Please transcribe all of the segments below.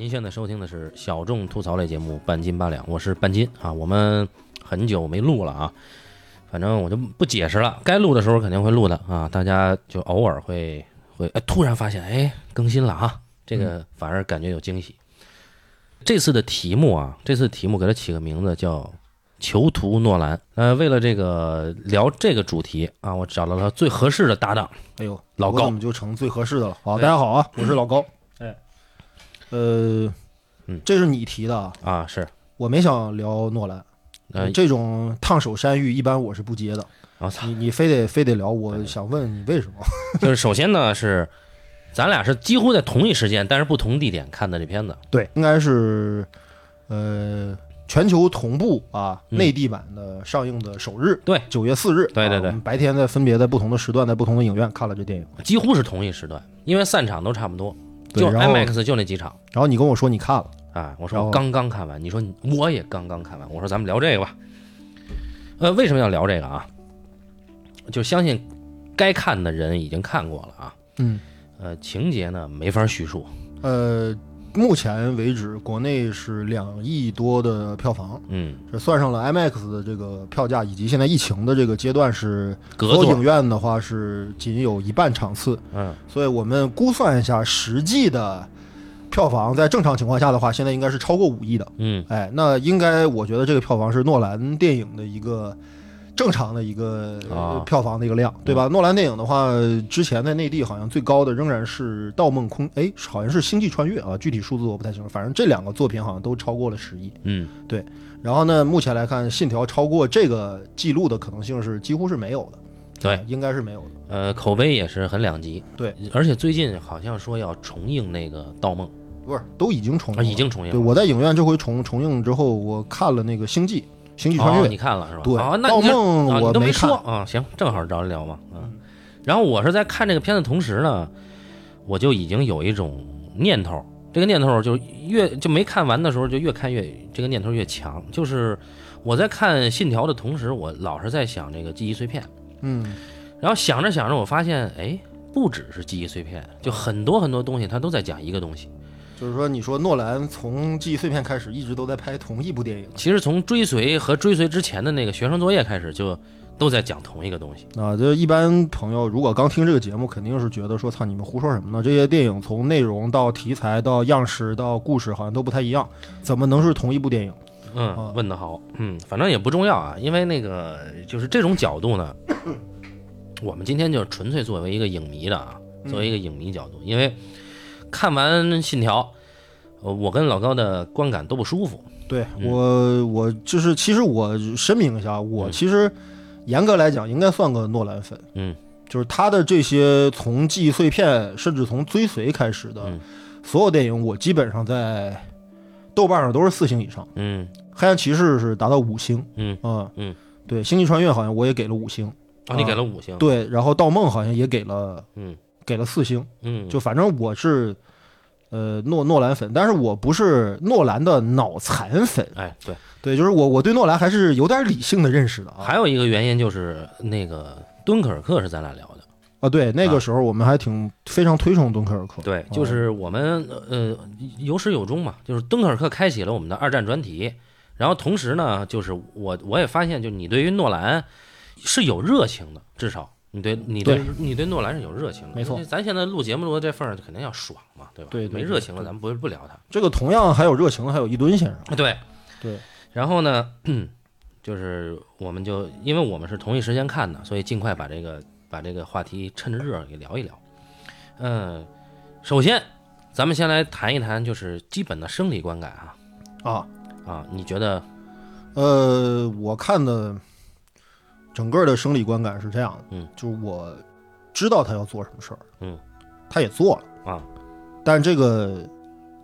您现在收听的是小众吐槽类节目《半斤八两》，我是半斤啊。我们很久没录了啊，反正我就不解释了，该录的时候肯定会录的啊。大家就偶尔会会哎，突然发现哎更新了啊，这个反而感觉有惊喜。这次的题目啊，这次题目给它起个名字叫“囚徒诺兰”。呃，为了这个聊这个主题啊，我找到了最合适的搭档。哎呦，老高我怎么就成最合适的了？好，大家好啊，我是老高。哎，呃，嗯这是你提的啊，啊，是我没想聊诺兰。呃，这种烫手山芋一般我是不接的，我操，你你非得非得聊，我想问你为什么？就是首先呢是，咱俩是几乎在同一时间，但是不同地点看的这片子。对，应该是呃全球同步啊，嗯内地版的上映的首日，对，九月四日。对对对啊我们白天在分别在不同的时段，在不同的影院看了这电影。几乎是同一时段，因为散场都差不多，就对然后 IMAX 就那几场。然后你跟我说你看了，啊，我说然后我刚刚看完，你说你我也刚刚看完，我说咱们聊这个吧。呃，为什么要聊这个啊？就相信该看的人已经看过了啊。嗯，呃，情节呢没法叙述，呃，目前为止国内是两亿多的票房。嗯，这算上了 IMAX 的这个票价，以及现在疫情的这个阶段是，所有影，院的话是仅有一半场次，嗯，所以我们估算一下实际的票房，在正常情况下的话，现在应该是超过五亿的。嗯，哎，那应该我觉得这个票房是诺兰电影的一个正常的一个票房的一个量，对吧？诺兰电影的话，之前在内地好像最高的仍然是《盗梦空》，哎，好像是《星际穿越》啊，具体数字我不太清楚，反正这两个作品好像都超过了十亿。嗯，对然后呢，目前来看，《信条》超过这个记录的可能性是几乎是没有的，对，应该是没有的。呃，口碑也是很两极。对，而且最近好像说要重映那个《盗梦不是，都已经重》啊，映了，已经重映了。对我在影院这回重重映之后，我看了那个《星际》《星际穿越》哦，你看了是吧？对，哦，那盗你都没看说啊，行，正好找你聊嘛，嗯。然后我是在看这个片子同时呢，我就已经有一种念头，这个念头就越就没看完的时候，就越看越这个念头越强。就是我在看《信条》的同时，我老是在想这个记忆碎片，嗯，然后想着想着，我发现，哎，不只是记忆碎片，就很多很多东西，它都在讲一个东西。就是说，你说诺兰从记忆碎片开始，一直都在拍同一部电影其实从追随和追随之前的那个学生作业开始，就都在讲同一个东西。啊。就一般朋友如果刚听这个节目，肯定是觉得说，操，你们胡说什么呢？这些电影从内容到题材到样式到故事，好像都不太一样，怎么能是同一部电影？嗯啊，问得好，嗯，反正也不重要啊，因为那个就是这种角度呢，我们今天就纯粹作为一个影迷的啊，作为一个影迷角度，因为看完《信条》，呃，我跟老高的观感都不舒服，对嗯。我，我就是其实我声明一下，我嗯。其实严格来讲应该算个诺兰粉，嗯，就是他的这些从记忆碎片，甚至从追随开始的嗯。所有电影，我基本上在豆瓣上都是四星以上，嗯黑暗骑士是达到五星，嗯，啊嗯，对，星际穿越好像我也给了五星，啊，你给了五星，对，然后盗梦好像也给了嗯给了四星，嗯，就反正我是。呃，诺诺兰粉，但是我不是诺兰的脑残粉，哎对，对，就是我我对诺兰还是有点理性的认识的啊。还有一个原因就是那个敦刻尔克是咱俩聊的，啊，对，那啊个时候我们还挺非常推崇敦刻尔克。对，就是我们呃有始有终嘛，就是敦刻尔克开启了我们的二战专题，然后同时呢，就是我我也发现，就是你对于诺兰是有热情的，至少你对你对对你对诺兰是有热情的，没错咱现在录节目录到这份儿，肯定要爽嘛，对吧？对对对没热情了，咱们不不聊他。这个同样还有热情的还有一吨先生。对对，然后呢，就是我们就因为我们是同一时间看的，所以尽快把这个把这个话题趁着热给聊一聊。嗯，首先咱们先来谈一谈，就是基本的生理观感啊啊，啊，你觉得呃，我看的整个的生理观感是这样的，嗯，就是我知道他要做什么事儿，嗯，他也做了啊，但这个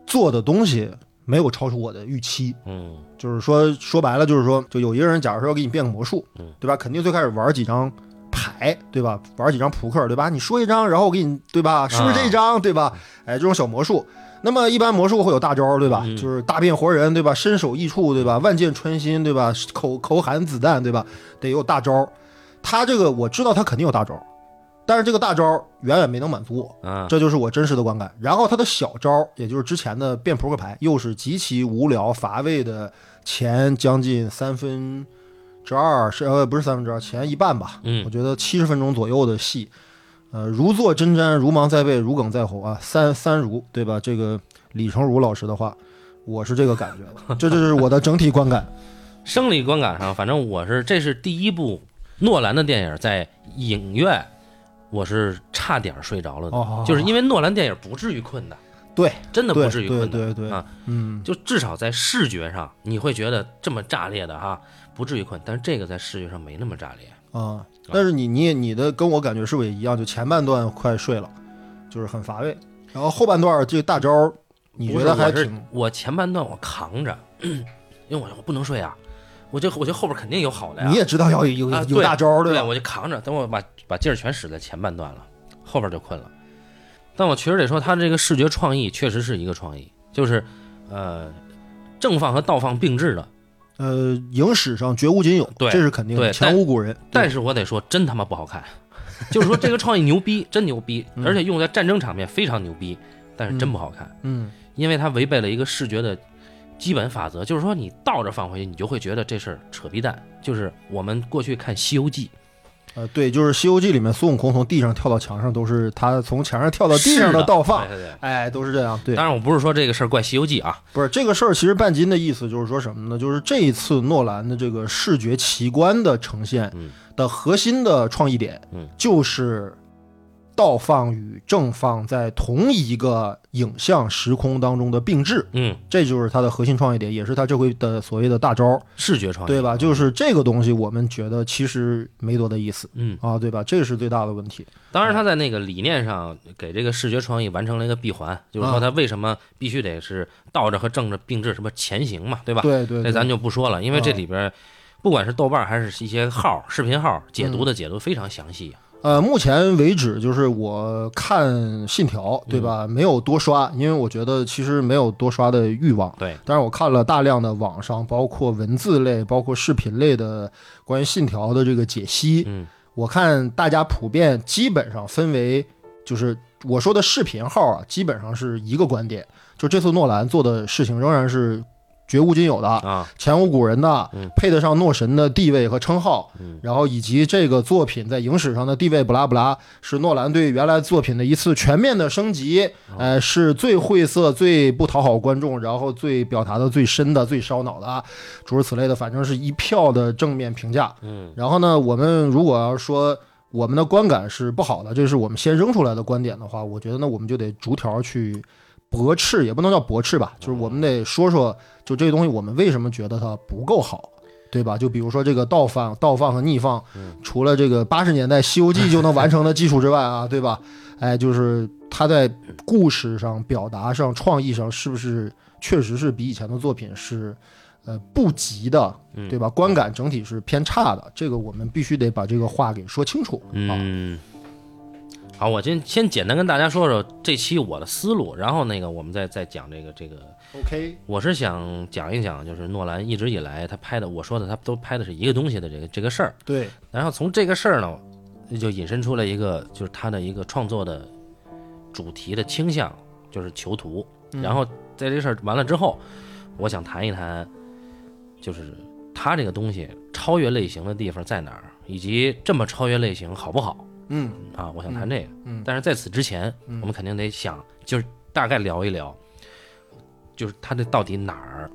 做的东西没有超出我的预期。嗯就是说，说白了就是说，就有一个人，假如说要给你变个魔术，嗯对吧？肯定最开始玩几张牌，对吧？玩几张扑克，对吧？你说一张，然后我给你，对吧？是不是这一张，对吧？哎，这种小魔术。那么一般魔术会有大招，对吧？嗯就是大变活人，对吧？身首异处，对吧？万箭穿心，对吧？口口含子弹，对吧？得有大招。他这个我知道他肯定有大招，但是这个大招远远没能满足我，啊，这就是我真实的观感。然后他的小招，也就是之前的变扑克牌，又是极其无聊乏味的前将近三分之二，是呃不是三分之二，前一半吧。嗯我觉得七十分钟左右的戏，呃，如坐针毡，如芒在背，如鲠在喉啊，三三如对吧？这个李成儒老师的话，我是这个感觉的，这就是我的整体观感。生理观感上，反正我是这是第一部诺兰的电影，在影院我是差点睡着了的，哦就是因为诺兰电影不至于困的，对，真的不至于困的，对对对啊，嗯，就至少在视觉上你会觉得这么炸裂的哈，不至于困，但是这个在视觉上没那么炸裂。啊，但是你你你的跟我感觉是不是也一样？就前半段快睡了，就是很乏味，然后后半段这个大招，你觉得还是挺我前半段我扛着，因为我我不能睡啊，我就我就后边肯定有好的呀。你也知道要有有有大招对，吧？我就扛着，等我把把劲儿全使在前半段了，后边就困了。但我确实得说，他这个视觉创意确实是一个创意，就是呃正放和倒放并置的。呃，影史上绝无仅有，对这是肯定的，对前无古人。但是是我得说，真他妈不好看。就是说这个创意牛逼，真牛逼，嗯而且用在战争场面非常牛逼，但是真不好看，嗯因为它违背了一个视觉的基本法则，就是说你倒着放回去，你就会觉得这事儿扯逼蛋。就是我们过去看《西游记》，呃，对，就是《西游记》里面孙悟空从地上跳到墙上，都是他从墙上跳到地上的倒放，对对对。哎，都是这样。对，当然，我不是说这个事儿怪《西游记》啊，不是这个事儿，其实半斤的意思就是说什么呢？就是这一次诺兰的这个视觉奇观的呈现嗯的核心的创意点，嗯就是倒放与正放在同一个影像时空当中的并置，嗯，这就是它的核心创意点，也是它这回的所谓的大招，视觉创意，对吧？就是这个东西，我们觉得其实没多大意思嗯，啊，对吧？这是最大的问题。当然他在那个理念上给这个视觉创意完成了一个闭环，就是说他为什么必须得是倒着和正着并置，什么前行嘛，对吧？对对对，这咱就不说了，因为这里边不管是豆瓣还是一些号、视频号解读的解读非常详细。呃，目前为止，就是我看《信条》，对嗯吧？没有多刷，因为我觉得其实没有多刷的欲望。对，但是我看了大量的网上，包括文字类、包括视频类的关于《信条》的这个解析。嗯我看大家普遍基本上分为，就是我说的视频号啊，基本上是一个观点，就这次诺兰做的事情仍然是绝无仅有的，啊，前无古人的嗯，配得上诺神的地位和称号，嗯。然后以及这个作品在影史上的地位，不拉不拉，是诺兰对原来作品的一次全面的升级，哦。呃，是最晦涩、最不讨好观众，然后最表达的最深的、最烧脑的，啊诸如此类的，反正是一票的正面评价。嗯。然后呢，我们如果要说我们的观感是不好的，这是我们先扔出来的观点的话，我觉得呢，我们就得逐条去驳斥，也不能叫驳斥吧，就是我们得说说，就这个东西我们为什么觉得它不够好。对吧？就比如说这个倒放、倒放和逆放，除了这个八十年代《西游记》就能完成的技术之外啊，对吧？哎，就是它在故事上、表达上、创意上，是不是确实是比以前的作品是呃不及的，嗯对吧？观感整体是偏差的，这个我们必须得把这个话给说清楚啊。嗯。好，我先先简单跟大家说说这期我的思路，然后那个我们再再讲这个这个，OK，我是想讲一讲，就是诺兰一直以来他拍的，我说的他都拍的是一个东西的这个这个事儿，对，然后从这个事儿呢，就引申出来一个，就是他的一个创作的主题的倾向，就是囚徒。嗯。然后在这事儿完了之后，我想谈一谈，就是他这个东西超越类型的地方在哪儿，以及这么超越类型好不好嗯啊？我想谈这个。嗯但是在此之前，嗯我们肯定得想，就是大概聊一聊，就是他这到底哪儿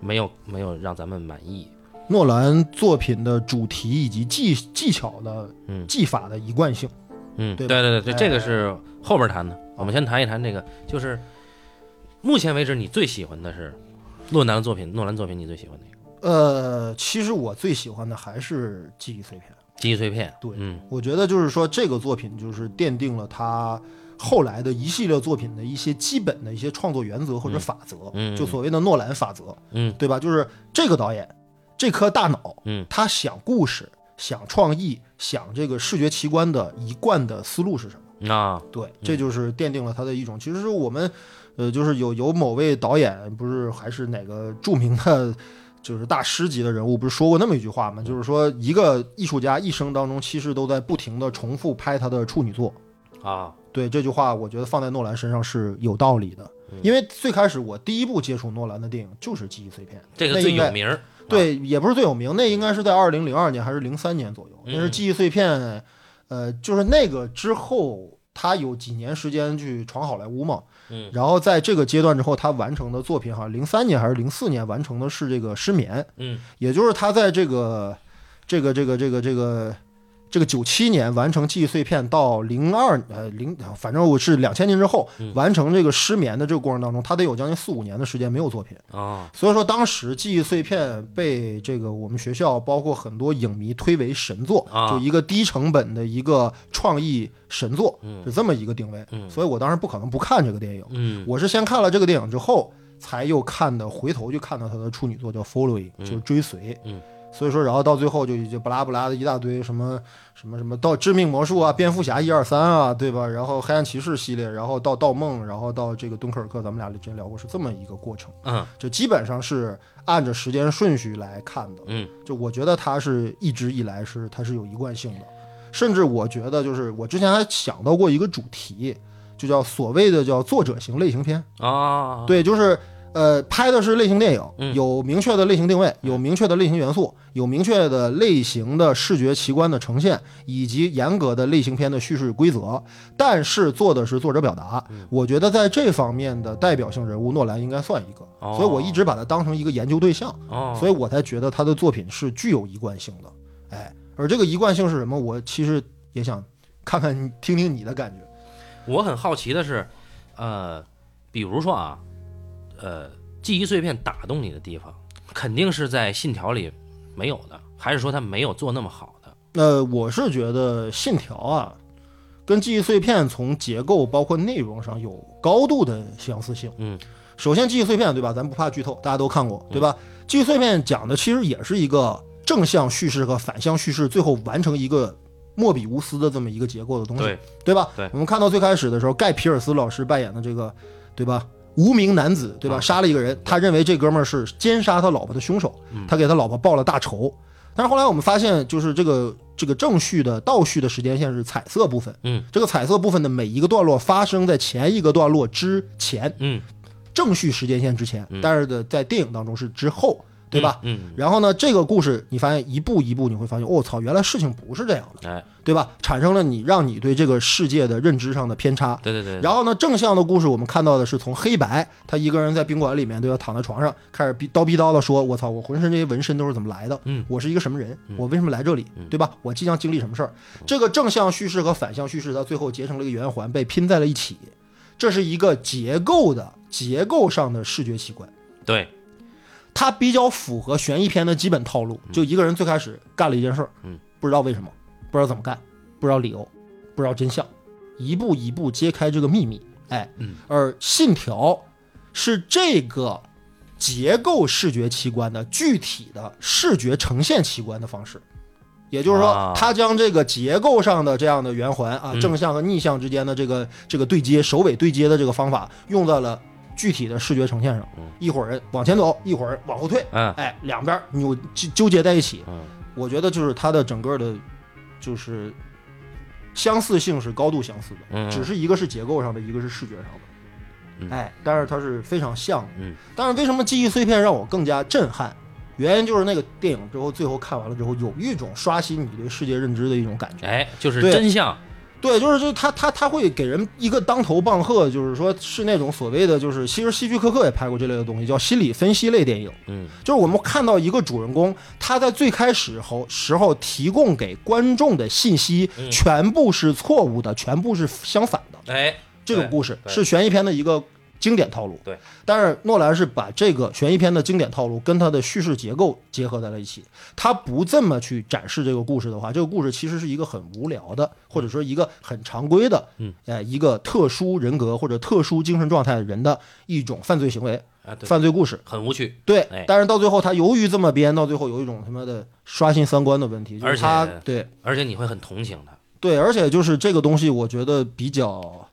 没有没有让咱们满意？诺兰作品的主题以及技技巧的嗯技法的一贯性。嗯，对对对对，哎这个是后边谈的。我们先谈一谈这个，就是目前为止你最喜欢的是诺兰的作品，诺兰作品你最喜欢哪个？呃，其实我最喜欢的还是记忆碎片。记忆碎片。对嗯我觉得就是说，这个作品就是奠定了他后来的一系列作品的一些基本的一些创作原则或者法则，嗯嗯就所谓的诺兰法则，嗯对吧？就是这个导演，这颗大脑，嗯他想故事、想创意、想这个视觉奇观的一贯的思路是什么？啊，对，这就是奠定了他的一种。其实是我们，呃，就是有有某位导演，不是还是哪个著名的就是大师级的人物，不是说过那么一句话吗？就是说，一个艺术家一生当中，其实都在不停的重复拍他的处女作。啊，对这句话，我觉得放在诺兰身上是有道理的。嗯因为最开始我第一部接触诺兰的电影就是《记忆碎片》，这个最有名。对，也不是最有名，那应该是在二零零二年还是零三年左右，那是嗯记忆碎片，呃，就是那个之后，他有几年时间去闯好莱坞嘛，嗯。然后在这个阶段之后，他完成的作品好像零三年还是零四年完成的是这个失眠，嗯。也就是他在这个这个这个这个这个这个九七年完成记忆碎片到零二呃零，反正我是两千年之后嗯。完成这个失眠的这个过程当中，他得有将近四五年的时间没有作品。啊，所以说，当时记忆碎片被这个我们学校包括很多影迷推为神作，啊。就一个低成本的一个创意神作，嗯。是这么一个定位。嗯。所以我当时不可能不看这个电影，嗯。我是先看了这个电影之后，才又看的，回头就看到他的处女作叫《Following》，嗯。就是追随。嗯所以说，然后到最后就就巴拉巴拉的一大堆什么什么什么到致命魔术啊、蝙蝠侠一二三啊，对吧？然后黑暗骑士系列，然后到盗梦，然后到这个敦刻尔克，咱们俩之前聊过，是这么一个过程。嗯就基本上是按着时间顺序来看的。嗯就我觉得它是一直以来是它是有一贯性的，甚至我觉得就是我之前还想到过一个主题，就叫所谓的叫作者型类型片。啊，对，就是呃拍的是类型电影，嗯有明确的类型定位，有明确的类型元素，有明确的类型的视觉奇观的呈现，以及严格的类型片的叙事规则。但是做的是作者表达，嗯我觉得在这方面的代表性人物，诺兰应该算一个，哦所以我一直把他当成一个研究对象。哦，所以我才觉得他的作品是具有一贯性的。哎，而这个一贯性是什么？我其实也想看看你听听你的感觉。我很好奇的是，呃，比如说啊，呃，记忆碎片打动你的地方，肯定是在《信条》里没有的，还是说他没有做那么好的？呃，我是觉得《信条》啊，跟记忆碎片从结构包括内容上有高度的相似性。嗯，首先，记忆碎片对吧？咱不怕剧透，大家都看过对吧？记忆碎片讲的其实也是一个正向叙事和反向叙事，最后完成一个莫比乌斯的这么一个结构的东西。对，对吧？对我们看到最开始的时候，盖皮尔斯老师扮演的这个，对吧？无名男子，对吧？啊。杀了一个人，他认为这哥们儿是奸杀他老婆的凶手，嗯。他给他老婆报了大仇。但是后来我们发现，就是这个这个正序的倒序的时间线是彩色部分，嗯，这个彩色部分的每一个段落发生在前一个段落之前，嗯，正序时间线之前，嗯。但是的在电影当中是之后，对吧？嗯？然后呢，这个故事你发现一步一步，你会发现，我、操，原来事情不是这样的，嗯，哎，对吧？产生了你让你对这个世界的认知上的偏差。对对对，然后呢，正向的故事我们看到的是从黑白，他一个人在宾馆里面，对吧？躺在床上，开始逼叨逼叨的说：“我操，我浑身这些纹身都是怎么来的？嗯我是一个什么人？嗯我为什么来这里？对吧？我即将经历什么事儿？”这个正向叙事和反向叙事，到最后结成了一个圆环，被拼在了一起。这是一个结构的结构上的视觉奇观。对，它比较符合悬疑片的基本套路，就一个人最开始干了一件事儿，嗯，不知道为什么，不知道怎么干，不知道理由，不知道真相，一步一步揭开这个秘密，哎，嗯，而信条是这个结构视觉器官的具体的视觉呈现器官的方式。也就是说啊，它将这个结构上的这样的圆环啊，嗯。正向和逆向之间的这个这个对接、首尾对接的这个方法，用在了具体的视觉呈现上嗯。一会儿人往前走，一会儿往后退，嗯哎，两边扭纠纠结在一起。嗯我觉得就是它的整个的，就是相似性是高度相似的，嗯只是一个是结构上的，一个是视觉上的。嗯哎，但是它是非常像的。嗯但是为什么记忆碎片让我更加震撼？原因就是那个电影之后，最后看完了之后，有一种刷新你对世界认知的一种感觉。哎，就是真相，对，就是就他他他会给人一个当头棒喝，就是说是那种所谓的就是其实希区柯克也拍过这类的东西，叫心理分析类电影。嗯就是我们看到一个主人公，他在最开始候时候提供给观众的信息嗯全部是错误的，全部是相反的。哎，这种故事是悬疑片的一个经典套路。对，但是诺兰是把这个悬疑片的经典套路跟他的叙事结构结合在了一起。他不这么去展示这个故事的话，这个故事其实是一个很无聊的，或者说一个很常规的，嗯，呃，一个特殊人格或者特殊精神状态的人的一种犯罪行为、犯罪故事。很无趣，对哎，但是到最后他由于这么编，到最后有一种他妈的刷新三观的问题，就而且是他对而且你会很同情他，对，而且就是这个东西，我觉得比较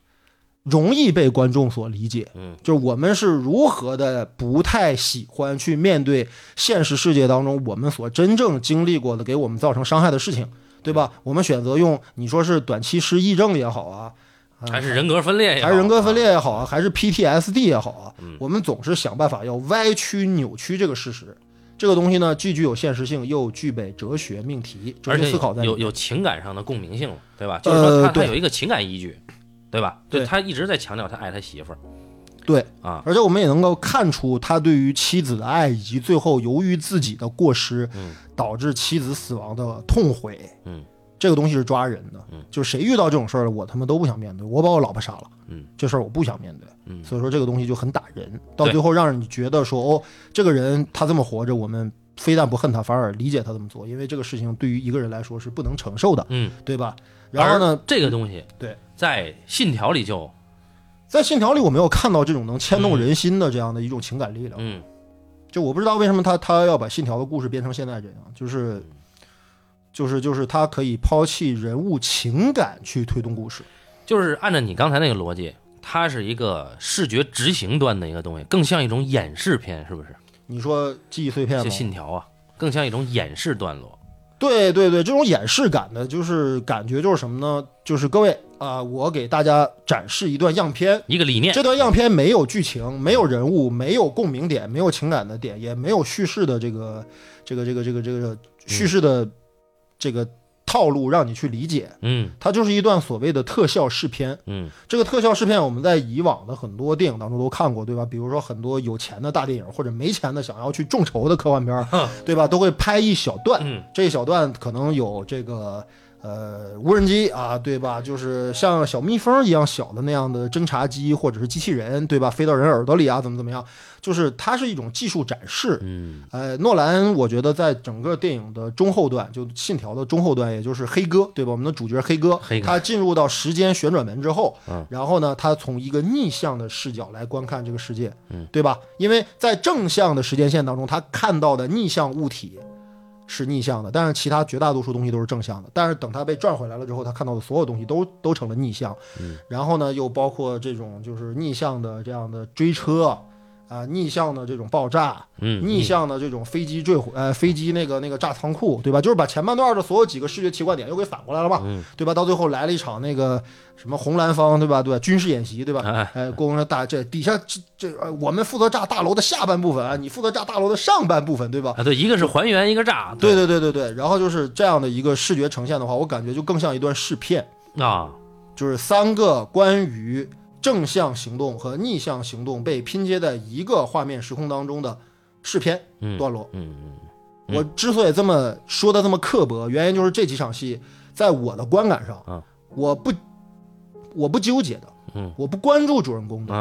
容易被观众所理解。嗯，就是我们是如何的不太喜欢去面对现实世界当中我们所真正经历过的给我们造成伤害的事情，对吧？我们选择用你说是短期失忆症也好啊，啊还是人格分裂也好，还是人格分裂也好啊，还是 PTSD 也好啊，嗯我们总是想办法要歪曲、扭曲这个事实。这个东西呢，既具有现实性，又具备哲学命题、哲而且学思考在。有有情感上的共鸣性了，对吧？就是说它，它呃对有一个情感依据，对吧？对他一直在强调他爱他媳妇儿对，啊，而且我们也能够看出他对于妻子的爱，以及最后由于自己的过失，嗯导致妻子死亡的痛悔。嗯，这个东西是抓人的。嗯，就是谁遇到这种事儿了，我他妈都不想面对。我把我老婆杀了，嗯，这事儿我不想面对。嗯所以说这个东西就很打人，到最后让你觉得说，哦，这个人他这么活着，我们非但不恨他，反而理解他这么做，因为这个事情对于一个人来说是不能承受的，嗯。对吧？然后呢，这个东西对，在信条里就在信条里我没有看到这种能牵动人心的这样的一种情感力量。嗯就我不知道为什么他他要把信条的故事变成现在这样，就是就是就是他可以抛弃人物情感去推动故事。就是按照你刚才那个逻辑，它是一个视觉执行端的一个东西，更像一种演示片，是不是？你说记忆碎片这吗？信条啊，更像一种演示段落。对对对，这种演示感的，就是感觉就是什么呢？就是各位啊、我给大家展示一段样片。一个理念，这段样片没有剧情，没有人物，没有共鸣点，没有情感的点，也没有叙事的这个这个这个这个这个叙事的这个套路让你去理解。嗯它就是一段所谓的特效试片。嗯这个特效试片我们在以往的很多电影当中都看过，对吧？比如说很多有钱的大电影，或者没钱的想要去众筹的科幻片儿，对吧？都会拍一小段，嗯这一小段可能有这个呃无人机啊，对吧？就是像小蜜蜂一样小的那样的侦察机或者是机器人，对吧？飞到人耳朵里啊，怎么怎么样？就是它是一种技术展示。嗯呃，诺兰我觉得在整个电影的中后段，就《信条》的中后段，也就是黑哥，对吧？我们的主角黑哥，黑哥他进入到时间旋转门之后，嗯然后呢，他从一个逆向的视角来观看这个世界，嗯，对吧？因为在正向的时间线当中，他看到的逆向物体是逆向的，但是其他绝大多数东西都是正向的。但是等他被转回来了之后，他看到的所有东西都都成了逆向。嗯，然后呢，又包括这种就是逆向的这样的追车啊、逆向的这种爆炸，嗯，逆向的这种飞机坠毁，呃，飞机那个那个炸仓库，对吧？就是把前半段的所有几个视觉奇观点又给反过来了嘛，嗯对吧？到最后来了一场那个什么红蓝方，对吧？对吧？军事演习，对吧？哎哎，攻了大这底下这这呃，我们负责炸大楼的下半部分啊，你负责炸大楼的上半部分，对吧？啊，对，一个是还原，一个炸，对对对对对，然后就是这样的一个视觉呈现的话，我感觉就更像一段试片，啊，就是三个关于正向行动和逆向行动被拼接在一个画面时空当中的试片嗯段落。嗯嗯我之所以这么说的这么刻薄，原因就是这几场戏在我的观感上，啊。我不我不纠结的，嗯。我不关注主人公的，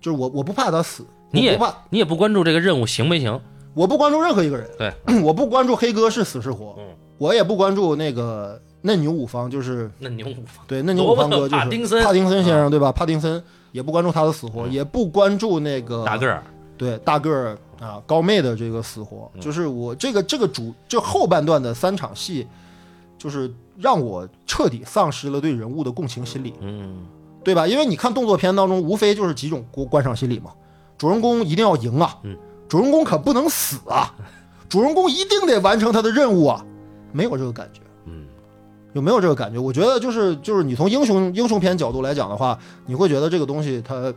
就是我我不怕他死，你也不怕，你也不关注这个任务行没行？我不关注任何一个人，对，我不关注黑哥是死是活，嗯。我也不关注那个嫩牛五方，就是嫩牛五方。对嫩牛五方哥就是帕丁森。帕丁森先生对吧？帕丁森也不关注他的死活，嗯。也不关注那个大个儿，对大个儿啊高妹的这个死活，嗯。就是我这个这个主这后半段的三场戏，就是让我彻底丧失了对人物的共情心理，嗯。对吧？因为你看动作片当中，无非就是几种观观赏心理嘛，主人公一定要赢啊，嗯。主人公可不能死啊，主人公一定得完成他的任务啊，没有这个感觉。嗯有没有这个感觉？我觉得就是就是你从英雄英雄片角度来讲的话，你会觉得这个东西它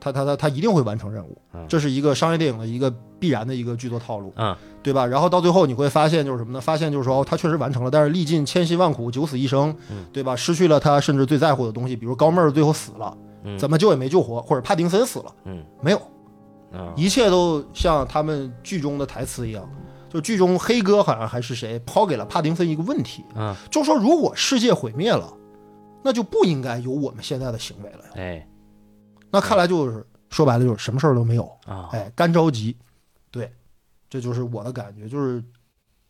它它它它一定会完成任务嗯，这是一个商业电影的一个必然的一个剧作套路，嗯对吧？然后到最后你会发现就是什么呢？发现就是说哦，他确实完成了，但是历尽千辛万苦，九死一生嗯，对吧？失去了他甚至最在乎的东西，比如高妹儿最后死了，嗯怎么救也没救活，或者帕丁森死了，嗯没有，啊一切都像他们剧中的台词一样。就剧中黑哥好像还是谁抛给了帕丁森一个问题，嗯就说如果世界毁灭了，那就不应该有我们现在的行为了呀。哎那看来就是说白了就是什么事儿都没有，啊哎，干着急。对，这就是我的感觉，就是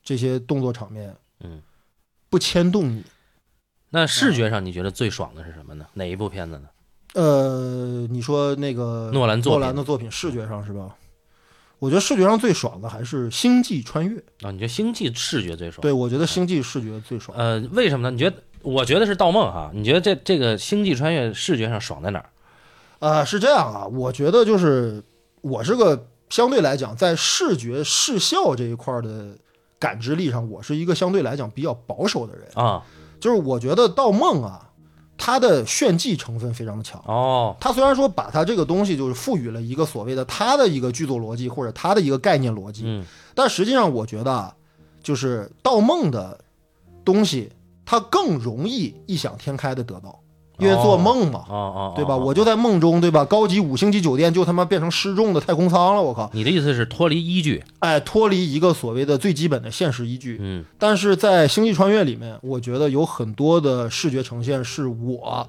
这些动作场面，嗯，不牵动你。那视觉上你觉得最爽的是什么呢？哪一部片子呢？呃，你说那个诺兰作诺兰的作品视觉上是吧？我觉得视觉上最爽的还是《星际穿越》。啊，你觉得《星际》视觉最爽？对，我觉得《星际》视觉最爽。呃，为什么呢？你觉得我觉得是盗梦哈。你觉得这这个星际穿越视觉上爽在哪儿？啊、是这样啊，我觉得就是我是个相对来讲在视觉视效这一块儿的感知力上，我是一个相对来讲比较保守的人。啊，就是我觉得《盗梦》啊，它的炫技成分非常的强。哦，它虽然说把它这个东西就是赋予了一个所谓的它的一个剧作逻辑或者它的一个概念逻辑，嗯。但实际上我觉得啊，就是《盗梦》的东西，它更容易异想天开的得到，因为做梦嘛，哦哦，对吧？哦我就在梦中，对吧？高级五星级酒店就他妈变成失重的太空舱了，我靠！你的意思是脱离依据？哎，脱离一个所谓的最基本的现实依据。嗯但是在《星际穿越》里面，我觉得有很多的视觉呈现是我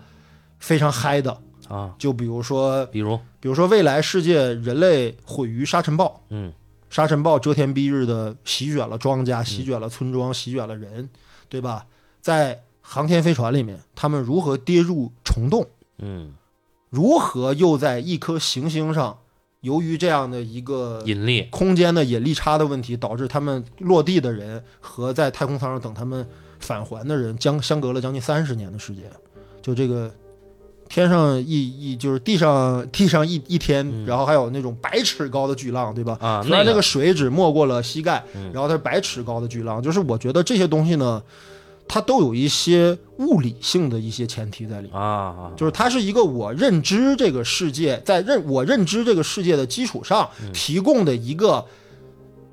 非常嗨的，啊，就比如说，比如比如说未来世界人类毁于沙尘暴，嗯沙尘暴遮天蔽日的席卷了庄稼，席卷了村庄，席卷了人，对吧？在航天飞船里面，他们如何跌入虫洞？嗯，如何又在一颗行星上，由于这样的一个引力空间的引力差的问题，导致他们落地的人和在太空舱上等他们返还的人将相隔了将近三十年的时间。就这个天上一一就是地上地上一一天，嗯然后还有那种百尺高的巨浪，对吧？啊，那虽然那个水只没过了膝盖，嗯然后它是百尺高的巨浪，就是我觉得这些东西呢，它都有一些物理性的一些前提在里面。啊啊，就是它是一个我认知这个世界，在认我认知这个世界的基础上嗯提供的一个，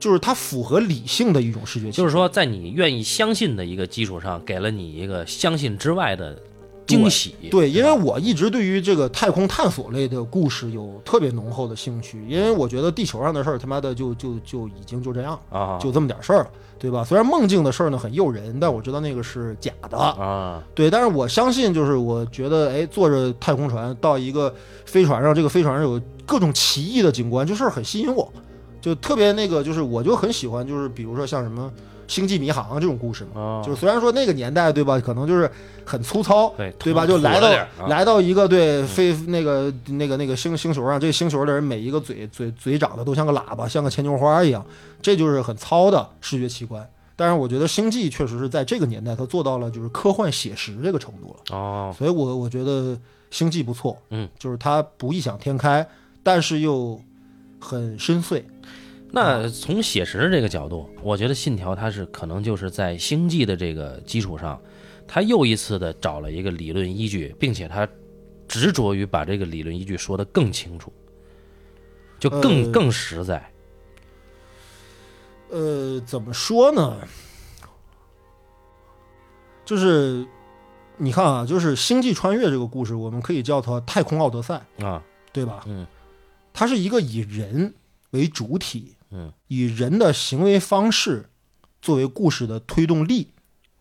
就是它符合理性的一种视觉。就是说，在你愿意相信的一个基础上，给了你一个相信之外的惊喜。对，因为我一直对于这个太空探索类的故事有特别浓厚的兴趣，因为我觉得地球上的事儿他妈的就就就已经就这样，啊，就这么点事儿了，对吧？虽然梦境的事儿呢很诱人，但我知道那个是假的，啊，对，但是我相信，就是我觉得，哎，坐着太空船到一个飞船上，这个飞船上有各种奇异的景观，这事儿很吸引我，就特别那个，就是我就很喜欢，就是比如说像什么《星际迷航》这种故事嘛，啊，就是虽然说那个年代，对吧，可能就是很粗糙，对对吧？就来到来到一个对飞那个那个那个星星球上，这个星球的人每一个嘴嘴嘴长得都像个喇叭，像个牵牛花一样，这就是很糙的视觉奇观。但是我觉得《星际》确实是在这个年代，它做到了就是科幻写实这个程度了。哦，所以我我觉得《星际》不错，嗯，就是它不异想天开，但是又很深邃。那从写实这个角度，我觉得《信条》它是可能就是在星际的这个基础上，它又一次的找了一个理论依据，并且它执着于把这个理论依据说得更清楚，就更、呃更实在。呃，怎么说呢？就是你看啊，就是《星际穿越》这个故事，我们可以叫它太空奥德赛，啊，对吧？嗯它是一个以人为主体，嗯，以人的行为方式作为故事的推动力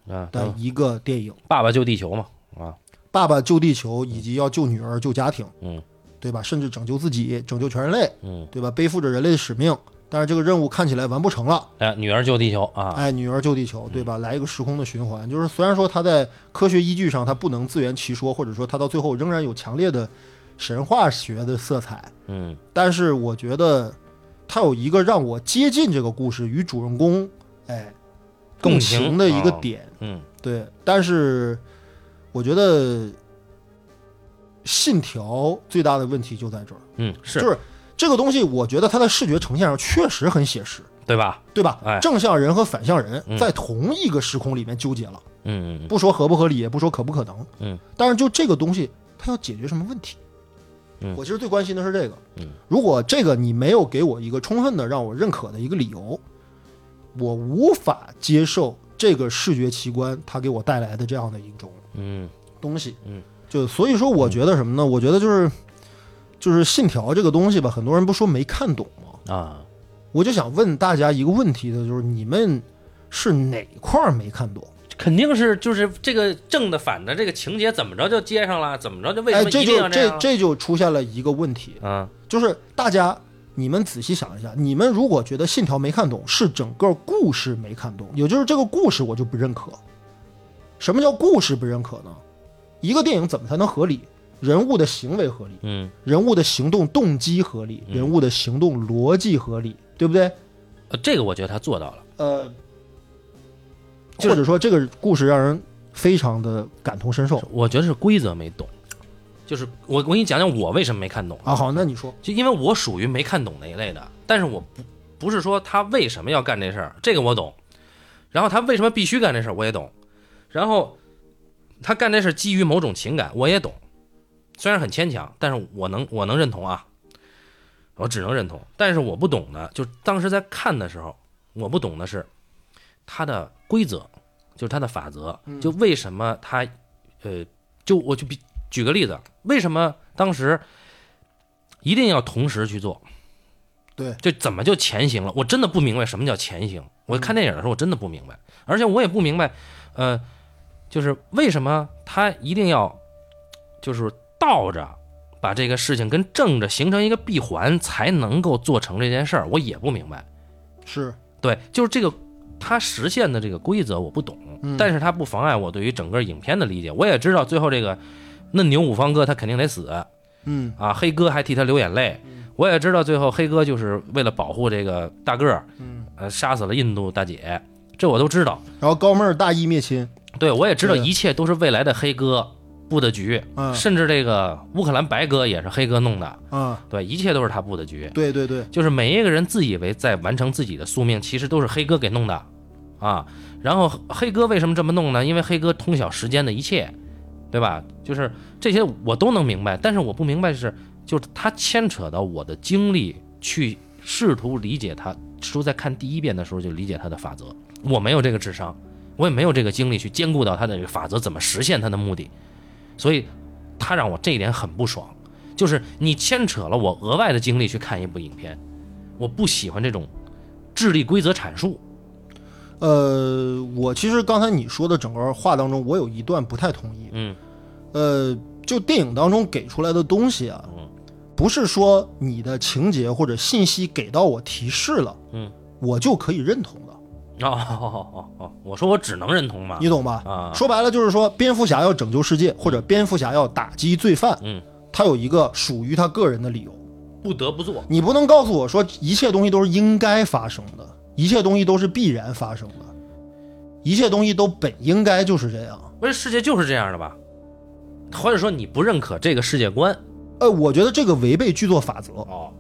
啊，的一个电影。爸爸救地球嘛，啊，爸爸救地球，以及要救女儿、救家庭，嗯对吧？甚至拯救自己、拯救全人类，嗯，对吧？背负着人类的使命，但是这个任务看起来完不成了。哎，女儿救地球啊，哎，女儿救地球，对吧？来一个时空的循环，就是虽然说它在科学依据上它不能自圆其说，或者说它到最后仍然有强烈的神话学的色彩，嗯但是我觉得它有一个让我接近这个故事与主人公哎共共情情的一个啊点，嗯对。但是我觉得信条最大的问题就在这儿，嗯，是就是这个东西，我觉得它的视觉呈现上确实很写实。对吧？对吧？哎正向人和反向人嗯在同一个时空里面纠结了，嗯嗯不说合不合理，也不说可不可能，嗯，但是就这个东西，它要解决什么问题？嗯我其实最关心的是这个。嗯，如果这个你没有给我一个充分的让我认可的一个理由，我无法接受这个视觉奇观它给我带来的这样的一种嗯东西。嗯，就所以说，我觉得什么呢？我觉得就是就是信条这个东西吧，很多人不说没看懂吗？嗯啊，我就想问大家一个问题的，就是你们是哪块儿没看懂？肯定是就是这个正的反的这个情节怎么着就接上了，怎么着就为什哎，么一定这就这要样？这就出现了一个问题，啊，就是大家你们仔细想一下，你们如果觉得信条没看懂，是整个故事没看懂，也就是这个故事我就不认可。什么叫故事不认可呢？一个电影怎么才能合理？人物的行为合理，嗯，人物的行动动机合理，嗯人物的行动逻辑合理，对不对？呃这个我觉得他做到了。呃，就是或者说这个故事让人非常的感同身受。我觉得是规则没懂，就是我我给你讲讲我为什么没看懂。啊。好，那你说，就因为我属于没看懂那一类的，但是我不不是说他为什么要干这事儿，这个我懂，然后他为什么必须干这事儿我也懂，然后他干这事儿基于某种情感我也懂，虽然很牵强，但是我能我能认同啊，我只能认同，但是我不懂的，就当时在看的时候，我不懂的是他的规则，就是它的法则，就为什么它，呃，就我就比举个例子，为什么当时一定要同时去做？对，就怎么就前行了？我真的不明白什么叫前行。我看电影的时候，我真的不明白，而且我也不明白，呃，就是为什么他一定要就是倒着把这个事情跟正着形成一个闭环，才能够做成这件事儿？我也不明白。是对，就是这个他实现的这个规则我不懂，但是他不妨碍我对于整个影片的理解。我也知道最后这个嫩牛五方哥他肯定得死，嗯啊，黑哥还替他流眼泪。我也知道最后黑哥就是为了保护这个大个儿，嗯，呃，杀死了印度大姐，这我都知道。然后高妹儿大义灭亲，对，我也知道一切都是未来的黑哥布的局，嗯甚至这个乌克兰白哥也是黑哥弄的。嗯，对，一切都是他布的局。对对对，就是每一个人自以为在完成自己的宿命，其实都是黑哥给弄的，啊。然后黑哥为什么这么弄呢？因为黑哥通晓时间的一切，对吧？就是这些我都能明白，但是我不明白是，就是他牵扯到我的经历去试图理解他，说在看第一遍的时候就理解他的法则。我没有这个智商，我也没有这个精力去兼顾到他的这个法则怎么实现他的目的，所以他让我这一点很不爽。就是你牵扯了我额外的精力去看一部影片，我不喜欢这种智力规则阐述。呃，我其实刚才你说的整个话当中，我有一段不太同意。嗯呃，就电影当中给出来的东西啊，嗯不是说你的情节或者信息给到我提示了，嗯，我就可以认同的，哦哦哦，我说我只能认同嘛。你懂吧？啊，说白了就是说，蝙蝠侠要拯救世界，或者蝙蝠侠要打击罪犯，嗯，他有一个属于他个人的理由。不得不做。你不能告诉我说一切东西都是应该发生的，一切东西都是必然发生的，一切东西都本应该就是这样。不是世界就是这样的吧？或者说你不认可这个世界观？呃，我觉得这个违背剧作法则。哦，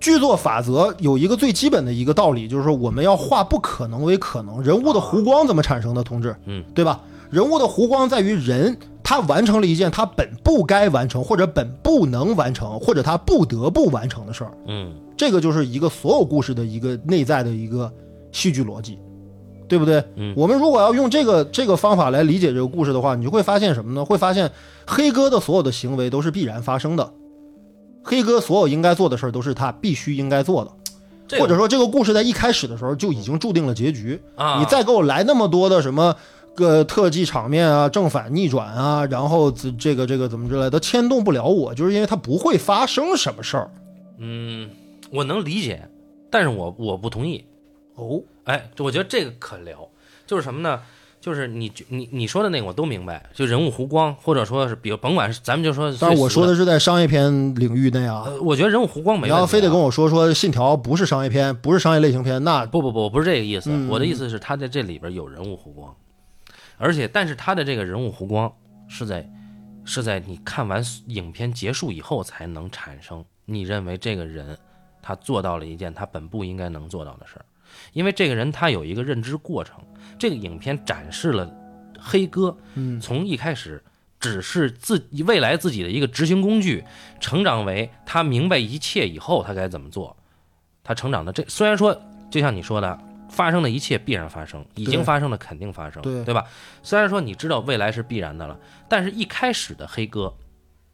剧作法则有一个最基本的一个道理，就是说我们要化不可能为可能。人物的弧光怎么产生的，同志？嗯，对吧？人物的弧光在于人他完成了一件他本不该完成，或者本不能完成，或者他不得不完成的事儿。嗯这个就是一个所有故事的一个内在的一个戏剧逻辑，对不对？嗯我们如果要用这个这个方法来理解这个故事的话，你就会发现什么呢？会发现黑哥的所有的行为都是必然发生的，黑哥所有应该做的事儿都是他必须应该做的，或者说这个故事在一开始的时候就已经注定了结局。啊，你再给我来那么多的什么个特技场面啊、正反逆转啊，然后这这个这个怎么之类的，牵动不了我，就是因为它不会发生什么事儿。嗯，我能理解，但是我我不同意。哦，哎，我觉得这个可聊，就是什么呢？就是你你你说的那个我都明白，就人物弧光，或者说是比如甭管是咱们就说，但是我说的，是在商业片领域内啊。呃，我觉得人物弧光没你问题啊、要非得跟我说说《信条》不是商业片，不是商业类型片，那不不不，我不是这个意思。嗯我的意思是，他在这里边有人物弧光，而且但是他的这个人物弧光是在是在你看完影片结束以后才能产生。你认为这个人他做到了一件他本不应该能做到的事儿，因为这个人他有一个认知过程。这个影片展示了黑哥嗯从一开始只是自未来自己的一个执行工具，成长为他明白一切以后他该怎么做。他成长的这虽然说就像你说的，发生的一切必然发生，已经发生的肯定发生，对吧？虽然说你知道未来是必然的了，但是一开始的黑哥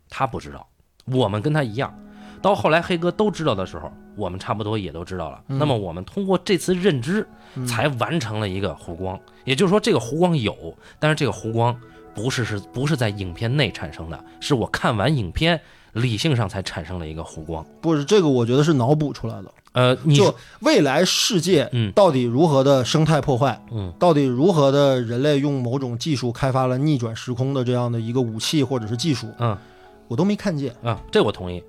他不知道，我们跟他一样。到后来黑哥都知道的时候，我们差不多也都知道了。那么我们通过这次认知，才完成了一个弧光。也就是说，这个弧光有，但是这个弧光不是是不是在影片内产生的，是我看完影片理性上才产生了一个弧光。不是这个，我觉得是脑补出来的。呃，你就未来世界嗯。到底如何的生态破坏，嗯，到底如何的人类用某种技术开发了逆转时空的这样的一个武器或者是技术，嗯。我都没看见。啊，这我同意。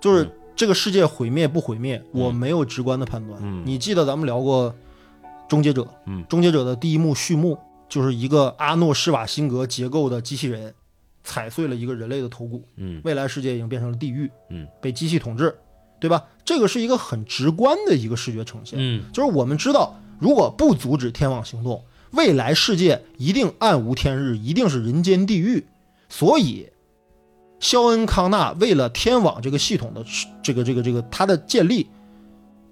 就是嗯。这个世界毁灭不毁灭，嗯。我没有直观的判断。嗯。你记得咱们聊过《终结者》，嗯终结者》的第一幕序幕，就是一个阿诺施瓦辛格结构的机器人，踩碎了一个人类的头骨，嗯。未来世界已经变成了地狱，嗯，被机器统治，对吧？这个是一个很直观的一个视觉呈现，嗯就是我们知道，如果不阻止天网行动，未来世界一定暗无天日，一定是人间地狱。所以，肖恩康纳为了天网这个系统的这个这个这个它的建立，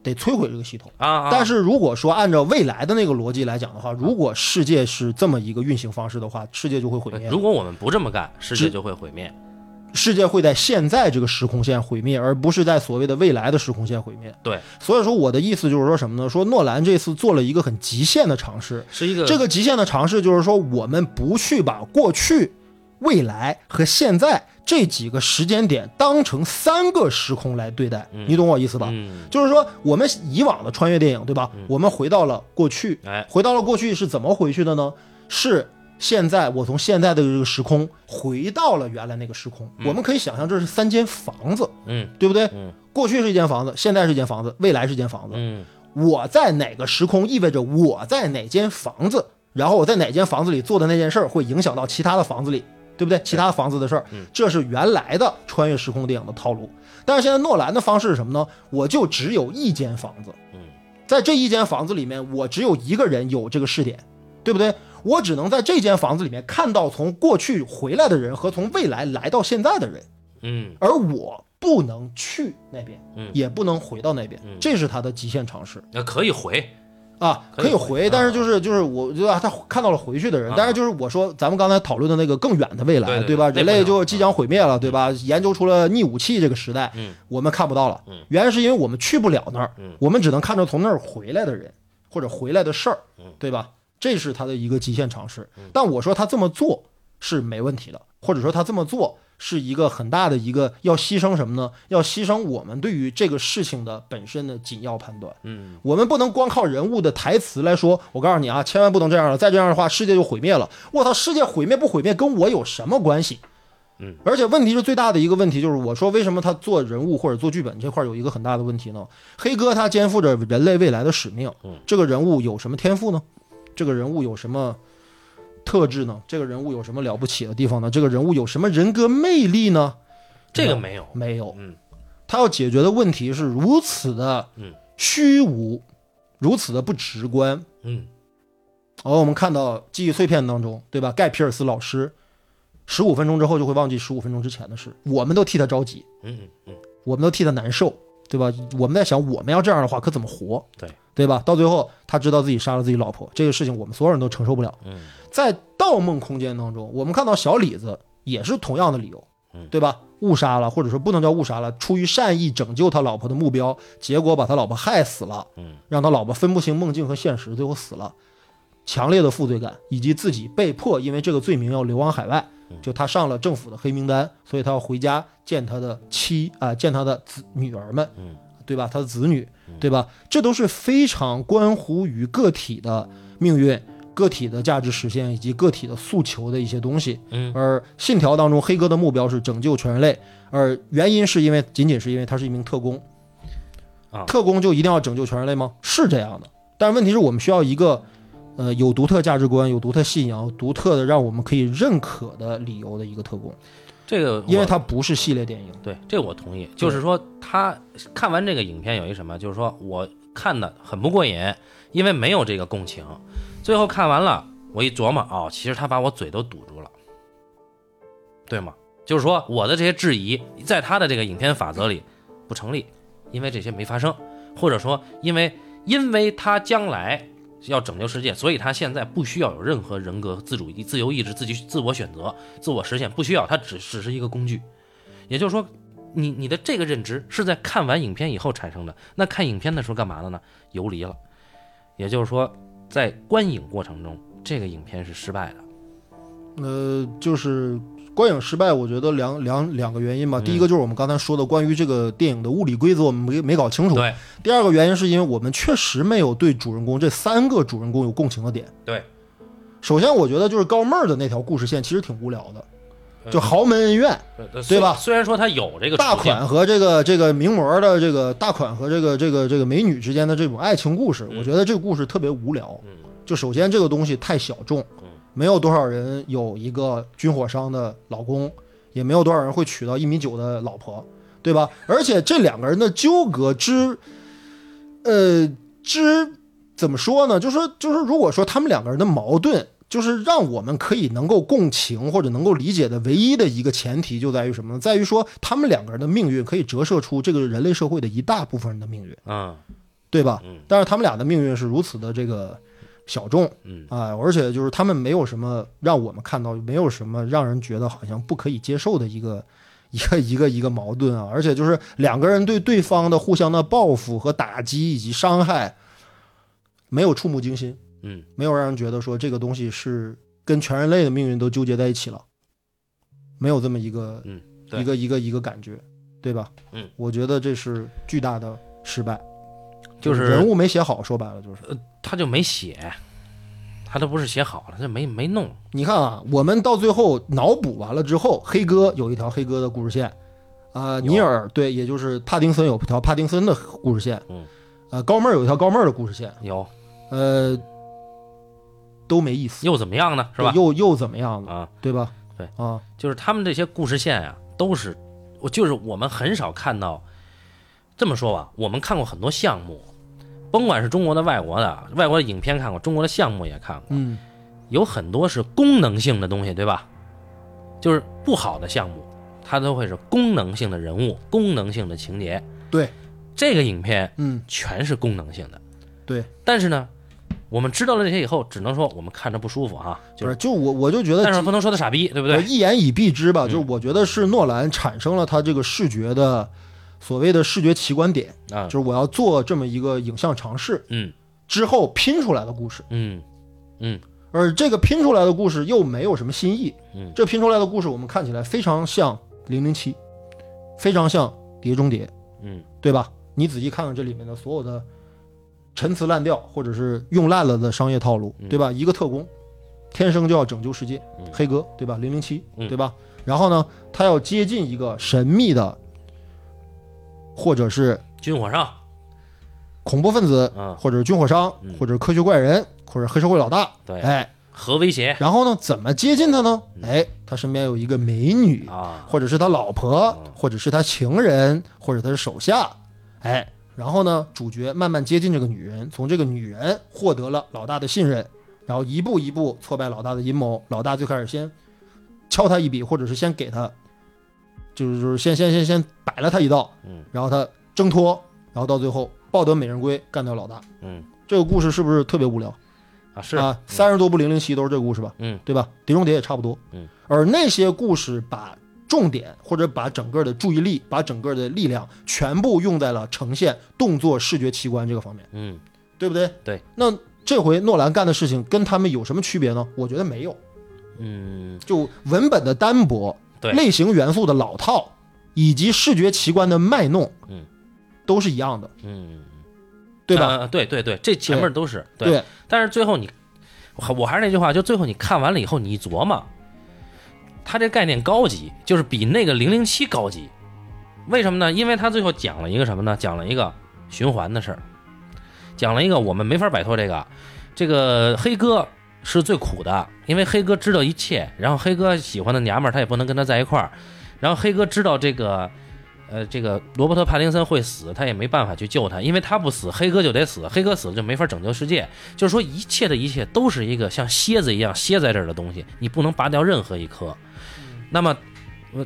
得摧毁这个系统。啊啊，但是如果说按照未来的那个逻辑来讲的话，如果世界是这么一个运行方式的话，世界就会毁灭。如果我们不这么干，世界就会毁灭。世界会在现在这个时空线毁灭，而不是在所谓的未来的时空线毁灭。对，所以说我的意思就是说什么呢？说诺兰这次做了一个很极限的尝试，是一个这个极限的尝试就是说，我们不去把过去、未来和现在这几个时间点当成三个时空来对待，你懂我意思吧？嗯，就是说，我们以往的穿越电影，对吧？我们回到了过去，哎，回到了过去是怎么回去的呢？是现在我从现在的这个时空回到了原来那个时空。我们可以想象这是三间房子，嗯对不对？嗯过去是一间房子，现在是一间房子，未来是一间房子。嗯我在哪个时空意味着我在哪间房子，然后我在哪间房子里做的那件事儿会影响到其他的房子里，对不对？其他房子的事儿，这是原来的穿越时空电影的套路。但是现在诺兰的方式是什么呢？我就只有一间房子，嗯，在这一间房子里面，我只有一个人有这个视点，对不对？我只能在这间房子里面看到从过去回来的人和从未来来到现在的人，嗯。而我不能去那边，嗯。也不能回到那边，这是他的极限尝试。那可以回，啊，可以回。但是就是就是我觉得他看到了回去的人啊，但是就是我说咱们刚才讨论的那个更远的未来，对对对人类就即将毁灭了，对吧？研究出了逆武器这个时代，嗯。我们看不到了。嗯，原因是因为我们去不了那儿嗯，我们只能看着从那儿回来的人或者回来的事儿嗯，对吧？这是他的一个极限尝试。但我说他这么做是没问题的，或者说他这么做是一个很大的一个要牺牲什么呢？要牺牲我们对于这个事情的本身的紧要判断。嗯我们不能光靠人物的台词来说，我告诉你啊，千万不能这样了，再这样的话，世界就毁灭了。我操，世界毁灭不毁灭跟我有什么关系？嗯，而且问题是最大的一个问题就是，我说为什么他做人物或者做剧本这块儿有一个很大的问题呢？黑哥他肩负着人类未来的使命，嗯，这个人物有什么天赋呢？这个人物有什么特质呢？这个人物有什么了不起的地方呢？这个人物有什么人格魅力呢？这个没有，没有，嗯他要解决的问题是如此的嗯虚无，如此的不直观。嗯而我们看到记忆碎片当中，对吧？盖皮尔斯老师十五分钟之后就会忘记十五分钟之前的事，我们都替他着急，嗯嗯嗯，我们都替他难受，对吧？我们在想，我们要这样的话，可怎么活？对对吧？到最后，他知道自己杀了自己老婆，这个事情我们所有人都承受不了。嗯在《盗梦空间》当中，我们看到小李子也是同样的理由嗯，对吧？误杀了，或者说不能叫误杀了，出于善意拯救他老婆的目标，结果把他老婆害死了，嗯让他老婆分不清梦境和现实，最后死了。强烈的负罪感，以及自己被迫因为这个罪名要流亡海外，就他上了政府的黑名单，所以他要回家见他的妻啊、见他的子女儿们，嗯对吧？他的子女，对吧？这都是非常关乎于个体的命运、个体的价值实现以及个体的诉求的一些东西。嗯而信条当中，黑哥的目标是拯救全人类，而原因是因为仅仅是因为他是一名特工。啊特工就一定要拯救全人类吗？是这样的，但是问题是我们需要一个。呃，有独特价值观、有独特信仰、有独特的让我们可以认可的理由的一个特工，这个因为我它不是系列电影。对这个我同意，就是说他看完这个影片有一什么，就是说我看的很不过瘾，因为没有这个共情。最后看完了，我一琢磨，哦，其实他把我嘴都堵住了，对吗？就是说我的这些质疑，在他的这个影片法则里不成立，因为这些没发生，或者说因为因为他将来要拯救世界，所以他现在不需要有任何人格、自主、自由意志、自己自我选择、自我实现，不需要，他只只是一个工具。也就是说，你你的这个认知是在看完影片以后产生的。那看影片的时候干嘛的呢？游离了。也就是说，在观影过程中，这个影片是失败的。呃，就是观影失败，我觉得两两两个原因吧。嗯。第一个就是我们刚才说的关于这个电影的物理规则，我们没没搞清楚。对。第二个原因是因为我们确实没有对主人公这三个主人公有共情的点。对，首先我觉得就是高妹儿的那条故事线其实挺无聊的，嗯。就豪门恩怨，对吧？虽然说他有这个大款和这个这个名模的这个大款和这个这个这个美女之间的这种爱情故事，嗯。我觉得这个故事特别无聊。嗯。就首先这个东西太小众，嗯没有多少人有一个军火商的老公，也没有多少人会娶到一米九的老婆，对吧？而且这两个人的纠葛之，呃，之怎么说呢？就是就是，如果说他们两个人的矛盾，就是让我们可以能够共情或者能够理解的唯一的一个前提，就在于什么呢？在于说他们两个人的命运可以折射出这个人类社会的一大部分人的命运，嗯对吧？嗯但是他们俩的命运是如此的这个小众，嗯。啊，而且就是他们没有什么让我们看到，没有什么让人觉得好像不可以接受的一个一个一个一个矛盾啊，而且就是两个人对对方的互相的报复和打击以及伤害，没有触目惊心，嗯。没有让人觉得说这个东西是跟全人类的命运都纠结在一起了，没有这么一个嗯，一个一个一个感觉，对吧？嗯，我觉得这是巨大的失败，就是人物没写好，说白了就是。他就没写，他都不是写好了，他没没弄。你看啊，我们到最后脑补完了之后，黑哥有一条黑哥的故事线，啊、尼尔对，也就是帕丁森有一条帕丁森的故事线，嗯，呃，高妹儿有一条高妹儿的故事线，有呃，都没意思，又怎么样呢？是吧？又又怎么样呢，啊，对吧？对啊，就是他们这些故事线呀、都是我就是我们很少看到。这么说吧，我们看过很多项目，甭管是中国的、外国的，外国的影片看过，中国的项目也看过，嗯，有很多是功能性的东西，对吧？就是不好的项目，它都会是功能性的人物、功能性的情节。对，这个影片嗯，全是功能性的，对，但是呢，我们知道了这些以后，只能说我们看着不舒服啊，就不是，就我我就觉得但是不能说他傻逼，对不对？一言以蔽之吧，嗯就是我觉得是诺兰产生了他这个视觉的所谓的视觉奇观点，啊就，是我要做这么一个影像尝试嗯之后拼出来的故事。嗯嗯而这个拼出来的故事又没有什么新意，嗯这拼出来的故事我们看起来非常像《零零七》，非常像《碟中谍》，嗯对吧？你仔细看看这里面的所有的陈词滥调，或者是用烂了的商业套路，嗯对吧？一个特工天生就要拯救世界，嗯黑哥，对吧？零零七，嗯对吧？然后呢，他要接近一个神秘的，或者是军火商，恐怖分子，嗯。或者是军火商，嗯。或者科学怪人，或者黑社会老大，对。哎，核威胁。然后呢，怎么接近他呢？嗯。哎，他身边有一个美女，啊，或者是他老婆嗯，或者是他情人，或者他的手下，哎，然后呢，主角慢慢接近这个女人，从这个女人获得了老大的信任，然后一步一步挫败老大的阴谋。老大最开始先敲他一笔，或者是先给他，就是就是先先先先摆了他一道，嗯然后他挣脱，然后到最后抱得美人归，干掉老大。嗯这个故事是不是特别无聊？啊是啊，三十多部零零七都是这个故事吧？嗯对吧？碟中谍也差不多。嗯，而那些故事把重点或者把整个的注意力、把整个的力量全部用在了呈现动作视觉奇观这个方面，嗯对不对？对。那这回诺兰干的事情跟他们有什么区别呢？我觉得没有，嗯就文本的单薄、对。类型元素的老套，以及视觉奇观的卖弄，嗯，都是一样的，嗯，对吧？啊对对对，这前面都是对。但是最后你，我我还是那句话，就最后你看完了以后，你一琢磨，他这概念高级，就是比那个零零七高级。为什么呢？因为他最后讲了一个什么呢？讲了一个循环的事儿，讲了一个我们没法摆脱这个，这个黑哥是最苦的，因为黑哥知道一切，然后黑哥喜欢的娘们儿他也不能跟他在一块儿，然后黑哥知道这个。呃，这个罗伯特·帕丁森会死，他也没办法去救他，因为他不死，黑哥就得死，黑哥死了就没法拯救世界。就是说，一切的一切都是一个像蝎子一样歇在这儿的东西，你不能拔掉任何一颗。那么，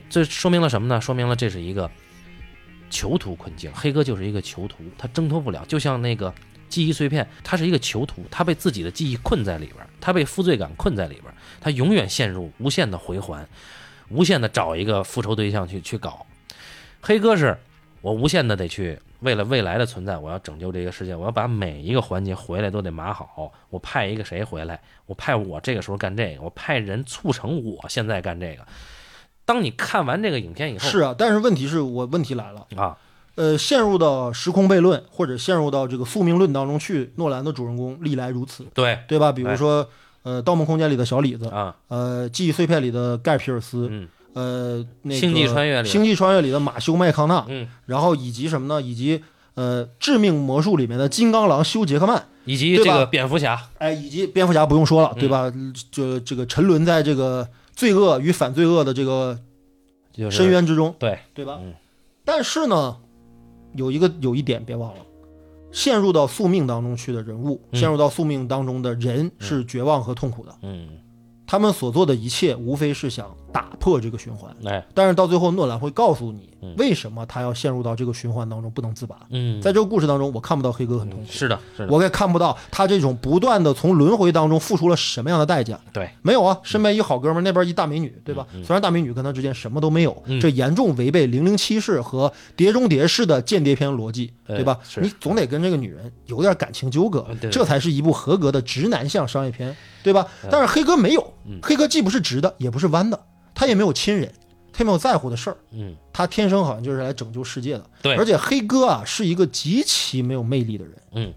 这说明了什么呢？说明了这是一个囚徒困境。黑哥就是一个囚徒，他挣脱不了，就像那个记忆碎片，他是一个囚徒，他被自己的记忆困在里边，他被负罪感困在里边，他永远陷入无限的回环，无限的找一个复仇对象去去搞。黑哥是我无限的得去为了未来的存在，我要拯救这个世界，我要把每一个环节回来都得码好。我派一个谁回来，我派我这个时候干这个，我派人促成我现在干这个。当你看完这个影片以后，是啊，但是问题是我问题来了。啊，呃，陷入到时空悖论或者陷入到这个宿命论当中去，诺兰的主人公历来如此，对对吧？比如说，呃，《盗梦空间》里的小李子，啊，呃，《记忆碎片》里的盖皮尔斯，嗯呃，那个星际穿越里星际穿越里的马修麦康纳，嗯然后以及什么呢？以及呃《致命魔术》里面的金刚狼休·杰克曼，以及这个蝙蝠侠，哎，以及蝙蝠侠不用说了，嗯对吧？就这个沉沦在这个罪恶与反罪恶的这个深渊之中，对，对吧？嗯但是呢，有一个有一点别忘了，陷入到宿命当中去的人物，嗯。陷入到宿命当中的人是绝望和痛苦的。嗯，他们所做的一切，无非是想打破这个循环。哎，但是到最后，诺兰会告诉你嗯。为什么他要陷入到这个循环当中不能自拔。嗯，在这个故事当中，我看不到黑哥很痛苦，是的，是的，我也看不到他这种不断的从轮回当中付出了什么样的代价。对，没有啊，身边一好哥们儿，那边一大美女，对吧？虽然大美女跟他之间什么都没有，嗯。这严重违背零零七式和碟中谍式的间谍片逻辑，哎对吧？你总得跟这个女人有点感情纠葛这才是一部合格的直男向商业片，对吧？但是黑哥没有，嗯。黑哥既不是直的，也不是弯的，他也没有亲人，他也没有在乎的事儿，嗯，他天生好像就是来拯救世界的。对而且黑哥啊是一个极其没有魅力的人。嗯，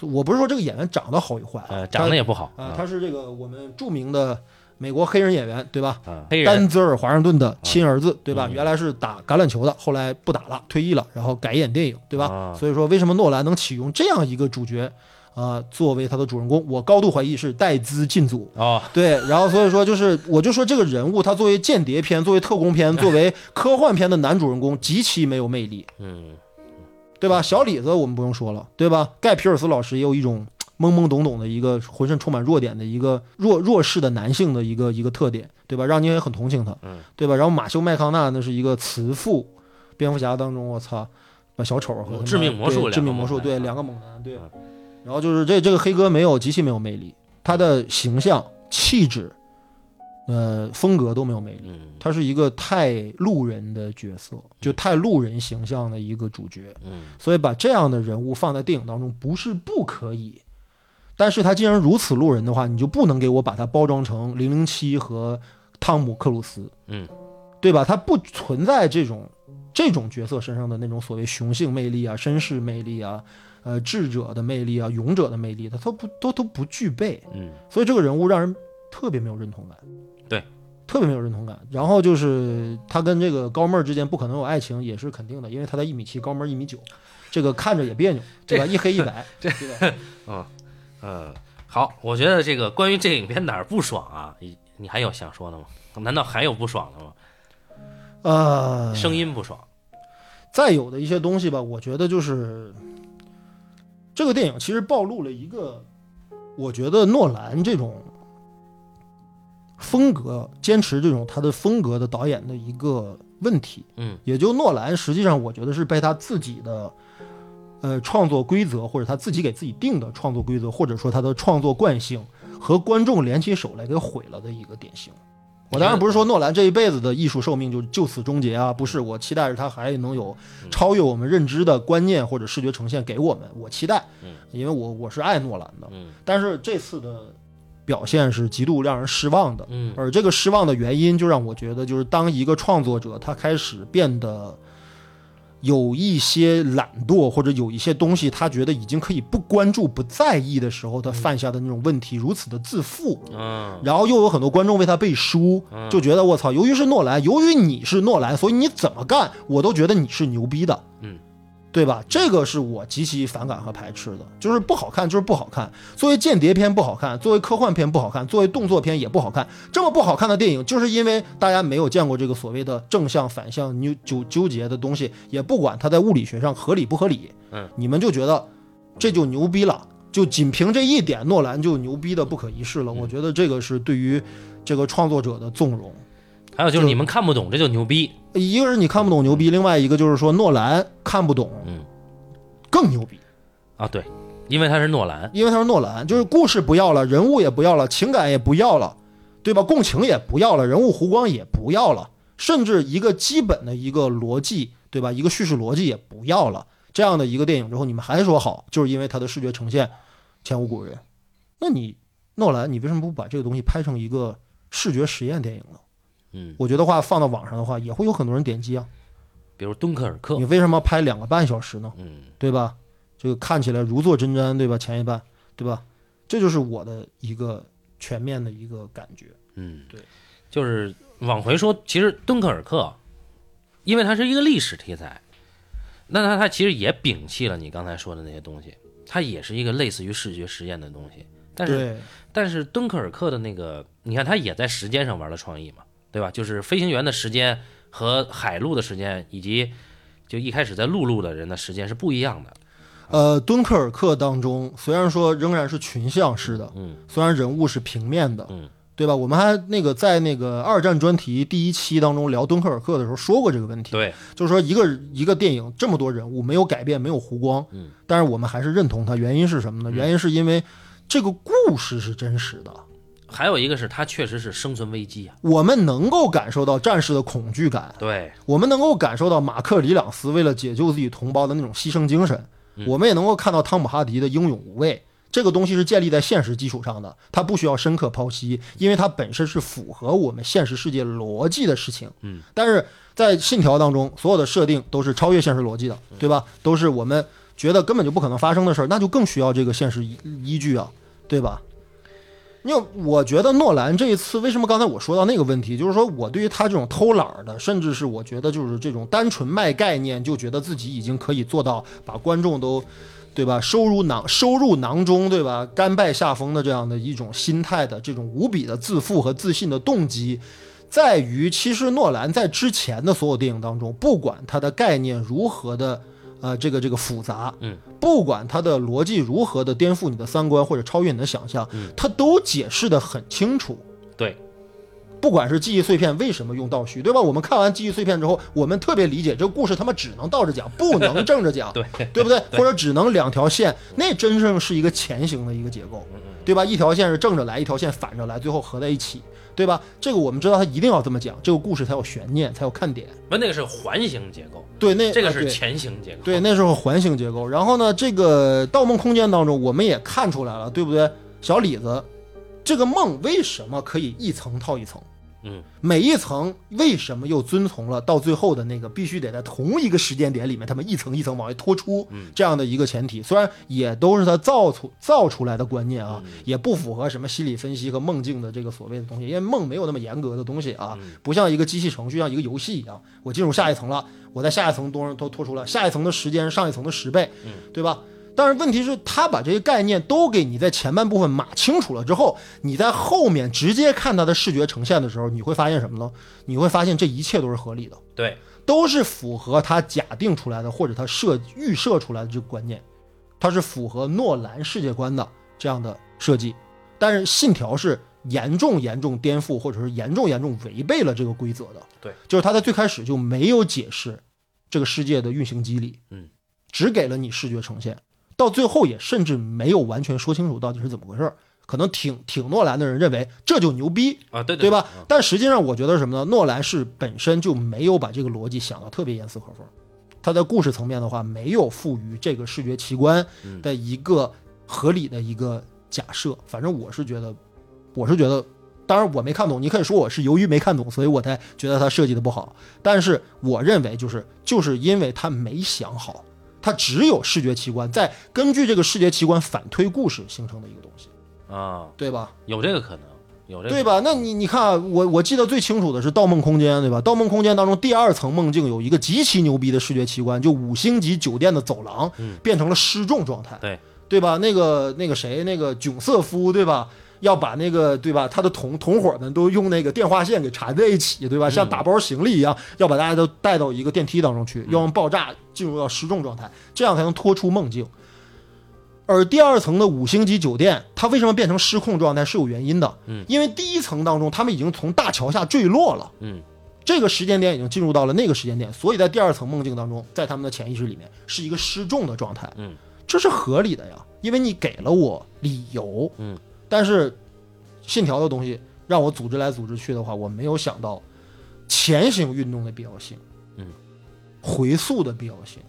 我不是说这个演员长得好与坏啊，呃，长得也不好啊，他是这个我们著名的美国黑人演员，对吧？啊，黑人丹泽尔·华盛顿的亲儿子，对吧？嗯原来是打橄榄球的，后来不打了，退役了，然后改演电影，对吧？啊所以说，为什么诺兰能启用这样一个主角啊、作为他的主人公？我高度怀疑是带资进组。哦，对，然后所以说就是，我就说这个人物，他作为间谍片、作为特工片、作为科幻片的男主人公，极其没有魅力，嗯，对吧？小李子我们不用说了，对吧？盖皮尔斯老师也有一种懵懵懂懂的一个浑身充满弱点的一个弱弱势的男性的一个一个特点，对吧？让你也很同情他，嗯，对吧？然后马修麦康纳那是一个慈父，蝙蝠侠当中我操，把小丑和致命魔术致命魔术对两个猛男对嗯，然后就是这这个黑哥没有极其没有魅力，他的形象气质，呃风格都没有魅力。嗯，他是一个太路人的角色，就太路人形象的一个主角，嗯，所以把这样的人物放在电影当中不是不可以，但是他既然如此路人的话，你就不能给我把他包装成零零七和汤姆克鲁斯，嗯，对吧？他不存在这种这种角色身上的那种所谓雄性魅力啊、绅士魅力啊、呃智者的魅力啊、勇者的魅力，他都不都都不具备，嗯，所以这个人物让人特别没有认同感，对，特别没有认同感。然后就是他跟这个高妹儿之间不可能有爱情，也是肯定的，因为他才一米七，高妹儿一米九，这个看着也别扭，对吧？一黑一白，对吧？呃，好，我觉得这个关于这个影片哪儿不爽啊？你你还有想说的吗？难道还有不爽的吗？呃，声音不爽，再有的一些东西吧，我觉得就是这个电影其实暴露了一个，我觉得诺兰这种风格坚持这种他的风格的导演的一个问题。嗯，也就诺兰实际上我觉得是被他自己的呃创作规则或者他自己给自己定的创作规则，或者说他的创作惯性和观众联起手来给毁了的一个典型。我当然不是说诺兰这一辈子的艺术寿命就就此终结啊，不是，我期待着他还能有超越我们认知的观念或者视觉呈现给我们，我期待嗯，因为我我是爱诺兰的，嗯。但是这次的表现是极度让人失望的，嗯。而这个失望的原因，就让我觉得，就是当一个创作者他开始变得有一些懒惰，或者有一些东西他觉得已经可以不关注、不在意的时候，他犯下的那种问题如此的自负。嗯。然后又有很多观众为他背书，就觉得我操，由于是诺兰，由于你是诺兰，所以你怎么干，我都觉得你是牛逼的，嗯，对吧？这个是我极其反感和排斥的，就是不好看，就是不好看。作为间谍片不好看，作为科幻片不好看，作为动作片也不好看。这么不好看的电影，就是因为大家没有见过这个所谓的正向、反向、纠纠纠结的东西，也不管它在物理学上合理不合理，嗯，你们就觉得这就牛逼了。就仅凭这一点，诺兰就牛逼的不可一世了。嗯我觉得这个是对于这个创作者的纵容。还有就是你们看不懂，这就牛逼。一个是你看不懂牛逼，另外一个就是说诺兰看不懂嗯更牛逼，啊，对，因为他是诺兰。因为他是诺兰，就是故事不要了，人物也不要了，情感也不要了，对吧？共情也不要了，人物弧光也不要了，甚至一个基本的一个逻辑，对吧？一个叙事逻辑也不要了。这样的一个电影之后，你们还说好，就是因为它的视觉呈现前无古人。那你诺兰，你为什么不把这个东西拍成一个视觉实验电影呢？嗯，我觉得话放到网上的话，也会有很多人点击啊。比如敦刻尔克你。为什么要拍两个半小时呢？嗯对吧？这个看起来如坐针毡，对吧？前一半，对吧？这就是我的一个全面的一个感觉。嗯，对，就是往回说，其实敦刻尔克，因为它是一个历史题材，那它它其实也摒弃了你刚才说的那些东西，它也是一个类似于视觉实验的东西。但是，但是敦刻尔克的那个，你看它也在时间上玩了创意嘛，对吧？就是飞行员的时间和海陆的时间，以及就一开始在陆路的人的时间是不一样的。呃，敦刻尔克当中虽然说仍然是群像式的，嗯虽然人物是平面的，嗯，对吧？我们还那个在那个二战专题第一期当中聊敦刻尔克的时候说过这个问题，对，就是说一个一个电影这么多人物没有改变，没有弧光，嗯，但是我们还是认同它，原因是什么呢？原因是因为这个故事是真实的，还有一个是他确实是生存危机啊。我们能够感受到战士的恐惧感，对，我们能够感受到马克·里朗斯为了解救自己同胞的那种牺牲精神，我们也能够看到汤姆·哈迪的英勇无畏。这个东西是建立在现实基础上的，它不需要深刻剖析，因为它本身是符合我们现实世界逻辑的事情。嗯，但是在信条当中，所有的设定都是超越现实逻辑的，对吧？都是我们觉得根本就不可能发生的事儿，那就更需要这个现实依依据啊，对吧？因为我觉得诺兰这一次为什么刚才我说到那个问题，就是说我对于他这种偷懒的，甚至是我觉得就是这种单纯卖概念，就觉得自己已经可以做到把观众都，对吧，收入囊收入囊中，对吧，甘拜下风的这样的一种心态的这种无比的自负和自信的动机，在于其实诺兰在之前的所有电影当中，不管他的概念如何的。呃，这个这个复杂，嗯，不管它的逻辑如何的颠覆你的三观或者超越你的想象，嗯，它都解释的很清楚。对，不管是记忆碎片为什么用倒叙，对吧？我们看完记忆碎片之后，我们特别理解这个故事他妈只能倒着讲，不能正着讲，对，对不对？或者只能两条线，那真正是一个前行的一个结构，对吧？一条线是正着来，一条线反着来，最后合在一起，对吧？这个我们知道他一定要这么讲，这个故事才有悬念，才有看点。不，那个是环形结构，对，那这个是前行结构。对，那时候环形结构。然后呢，这个《盗梦空间》当中，我们也看出来了，对不对？小李子，这个梦为什么可以一层套一层？嗯，每一层为什么又遵从了到最后的那个必须得在同一个时间点里面，他们一层一层往外拖出这样的一个前提？虽然也都是他造出造出来的观念啊，也不符合什么心理分析和梦境的这个所谓的东西，因为梦没有那么严格的东西啊，不像一个机器程序，像一个游戏一样，我进入下一层了，我在下一层多都拖出来，下一层的时间上一层的十倍，对吧？但是问题是，他把这些概念都给你在前半部分码清楚了之后，你在后面直接看它的视觉呈现的时候，你会发现什么呢？你会发现这一切都是合理的，对，都是符合他假定出来的或者他设预设出来的这个观念，它是符合诺兰世界观的这样的设计。但是《信条》是严重严重颠覆或者是严重严重违背了这个规则的。对，就是他在最开始就没有解释这个世界的运行机理，嗯，只给了你视觉呈现。到最后也甚至没有完全说清楚到底是怎么回事儿，可能挺挺诺兰的人认为这就牛逼，啊，对对吧嗯？但实际上我觉得什么呢？诺兰是本身就没有把这个逻辑想得特别严丝合缝，他在故事层面的话没有赋予这个视觉奇观的一个合理的一个假设。反正我是觉得，我是觉得。当然我没看懂，你可以说我是由于没看懂，所以我才觉得他设计的不好。但是我认为就是就是因为他没想好，它只有视觉奇观，再根据这个视觉奇观反推故事形成的一个东西，啊，对吧？有这个可能，有这个对吧？那你你看啊，我我记得最清楚的是《盗梦空间》，对吧？《盗梦空间》当中第二层梦境有一个极其牛逼的视觉奇观，就五星级酒店的走廊嗯变成了失重状态，对对吧？那个那个谁，那个囧瑟夫，对吧？要把那个对吧，他的同同伙们都用那个电话线给缠在一起，对吧？像打包行李一样，要把大家都带到一个电梯当中去，要用爆炸进入到失重状态，这样才能拖出梦境。而第二层的五星级酒店，它为什么变成失控状态是有原因的，嗯，因为第一层当中他们已经从大桥下坠落了，嗯，这个时间点已经进入到了那个时间点，所以在第二层梦境当中，在他们的潜意识里面是一个失重的状态，嗯，这是合理的呀，因为你给了我理由，嗯，但是信条的东西让我组织来组织去的话，我没有想到前行运动的必要性，嗯，回溯的必要性，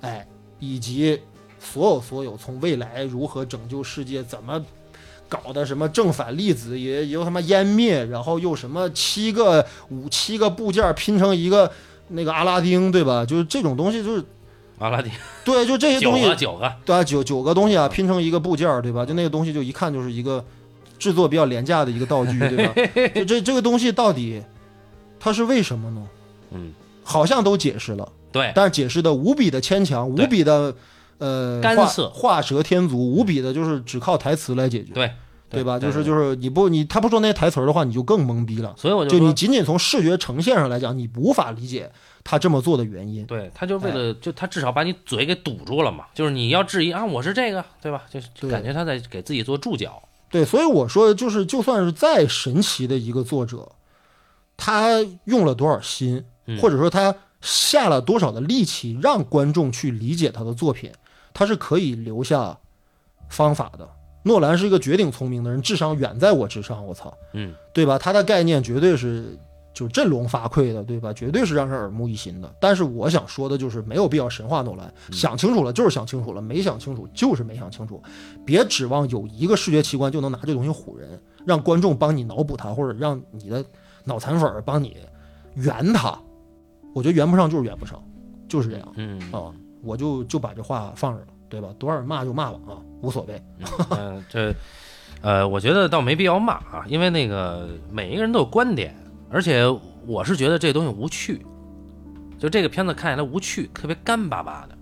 哎，以及所有所有从未来如何拯救世界，怎么搞的什么正反粒子也又他妈湮灭，然后又什么七个五七个部件拼成一个那个阿拉丁，对吧？就是这种东西，就是阿拉丁对，就这些东西。个九个，对啊，九九个东西啊，拼成一个部件儿，对吧？就那个东西，就一看就是一个制作比较廉价的一个道具，对吧？就这这个东西到底它是为什么呢？嗯，好像都解释了，对。但是解释的无比的牵强，无比的呃画干涩画蛇添足，无比的就是只靠台词来解决，对对吧？就是就是你不你他不说那些台词儿的话，你就更懵逼了。所以我就就你仅仅从视觉呈现上来讲，你无法理解他这么做的原因。对他就是为哎了，就他至少把你嘴给堵住了嘛。就是你要质疑啊，我是这个，对吧？就就感觉他在给自己做注脚。对，所以我说，就是就算是再神奇的一个作者，他用了多少心，嗯或者说他下了多少的力气，让观众去理解他的作品，他是可以留下方法的。诺兰是一个绝顶聪明的人，智商远在我之上，我操，嗯，对吧？他的概念绝对是就振聋发聩的，对吧？绝对是让人耳目一新的。但是我想说的就是，没有必要神话诺兰，想清楚了就是想清楚了，没想清楚就是没想清楚。别指望有一个视觉奇观就能拿这东西唬人，让观众帮你脑补它，或者让你的脑残粉帮你圆它。我觉得圆不上就是圆不上，就是这样嗯啊。我就就把这话放这了，对吧？多少骂就骂吧啊，无所谓。嗯，这呃，我觉得倒没必要骂啊，因为那个每一个人都有观点，而且我是觉得这东西无趣，就这个片子看起来无趣，特别干巴巴的，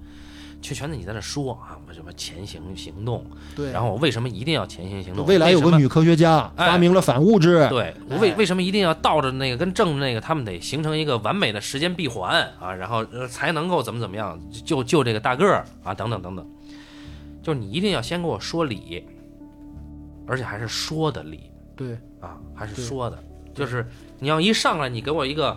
就全在你在那说啊，什么前行行动，对，然后我为什么一定要前行行动？未来有个女科学家哎。发明了反物质，对，我为哎为什么一定要倒着那个跟正着那个，他们得形成一个完美的时间闭环啊，然后呃才能够怎么怎么样，就就这个大个儿啊，等等等等，就是你一定要先给我说理，而且还是说的理对。啊，还是说的，就是你要一上来你给我一个，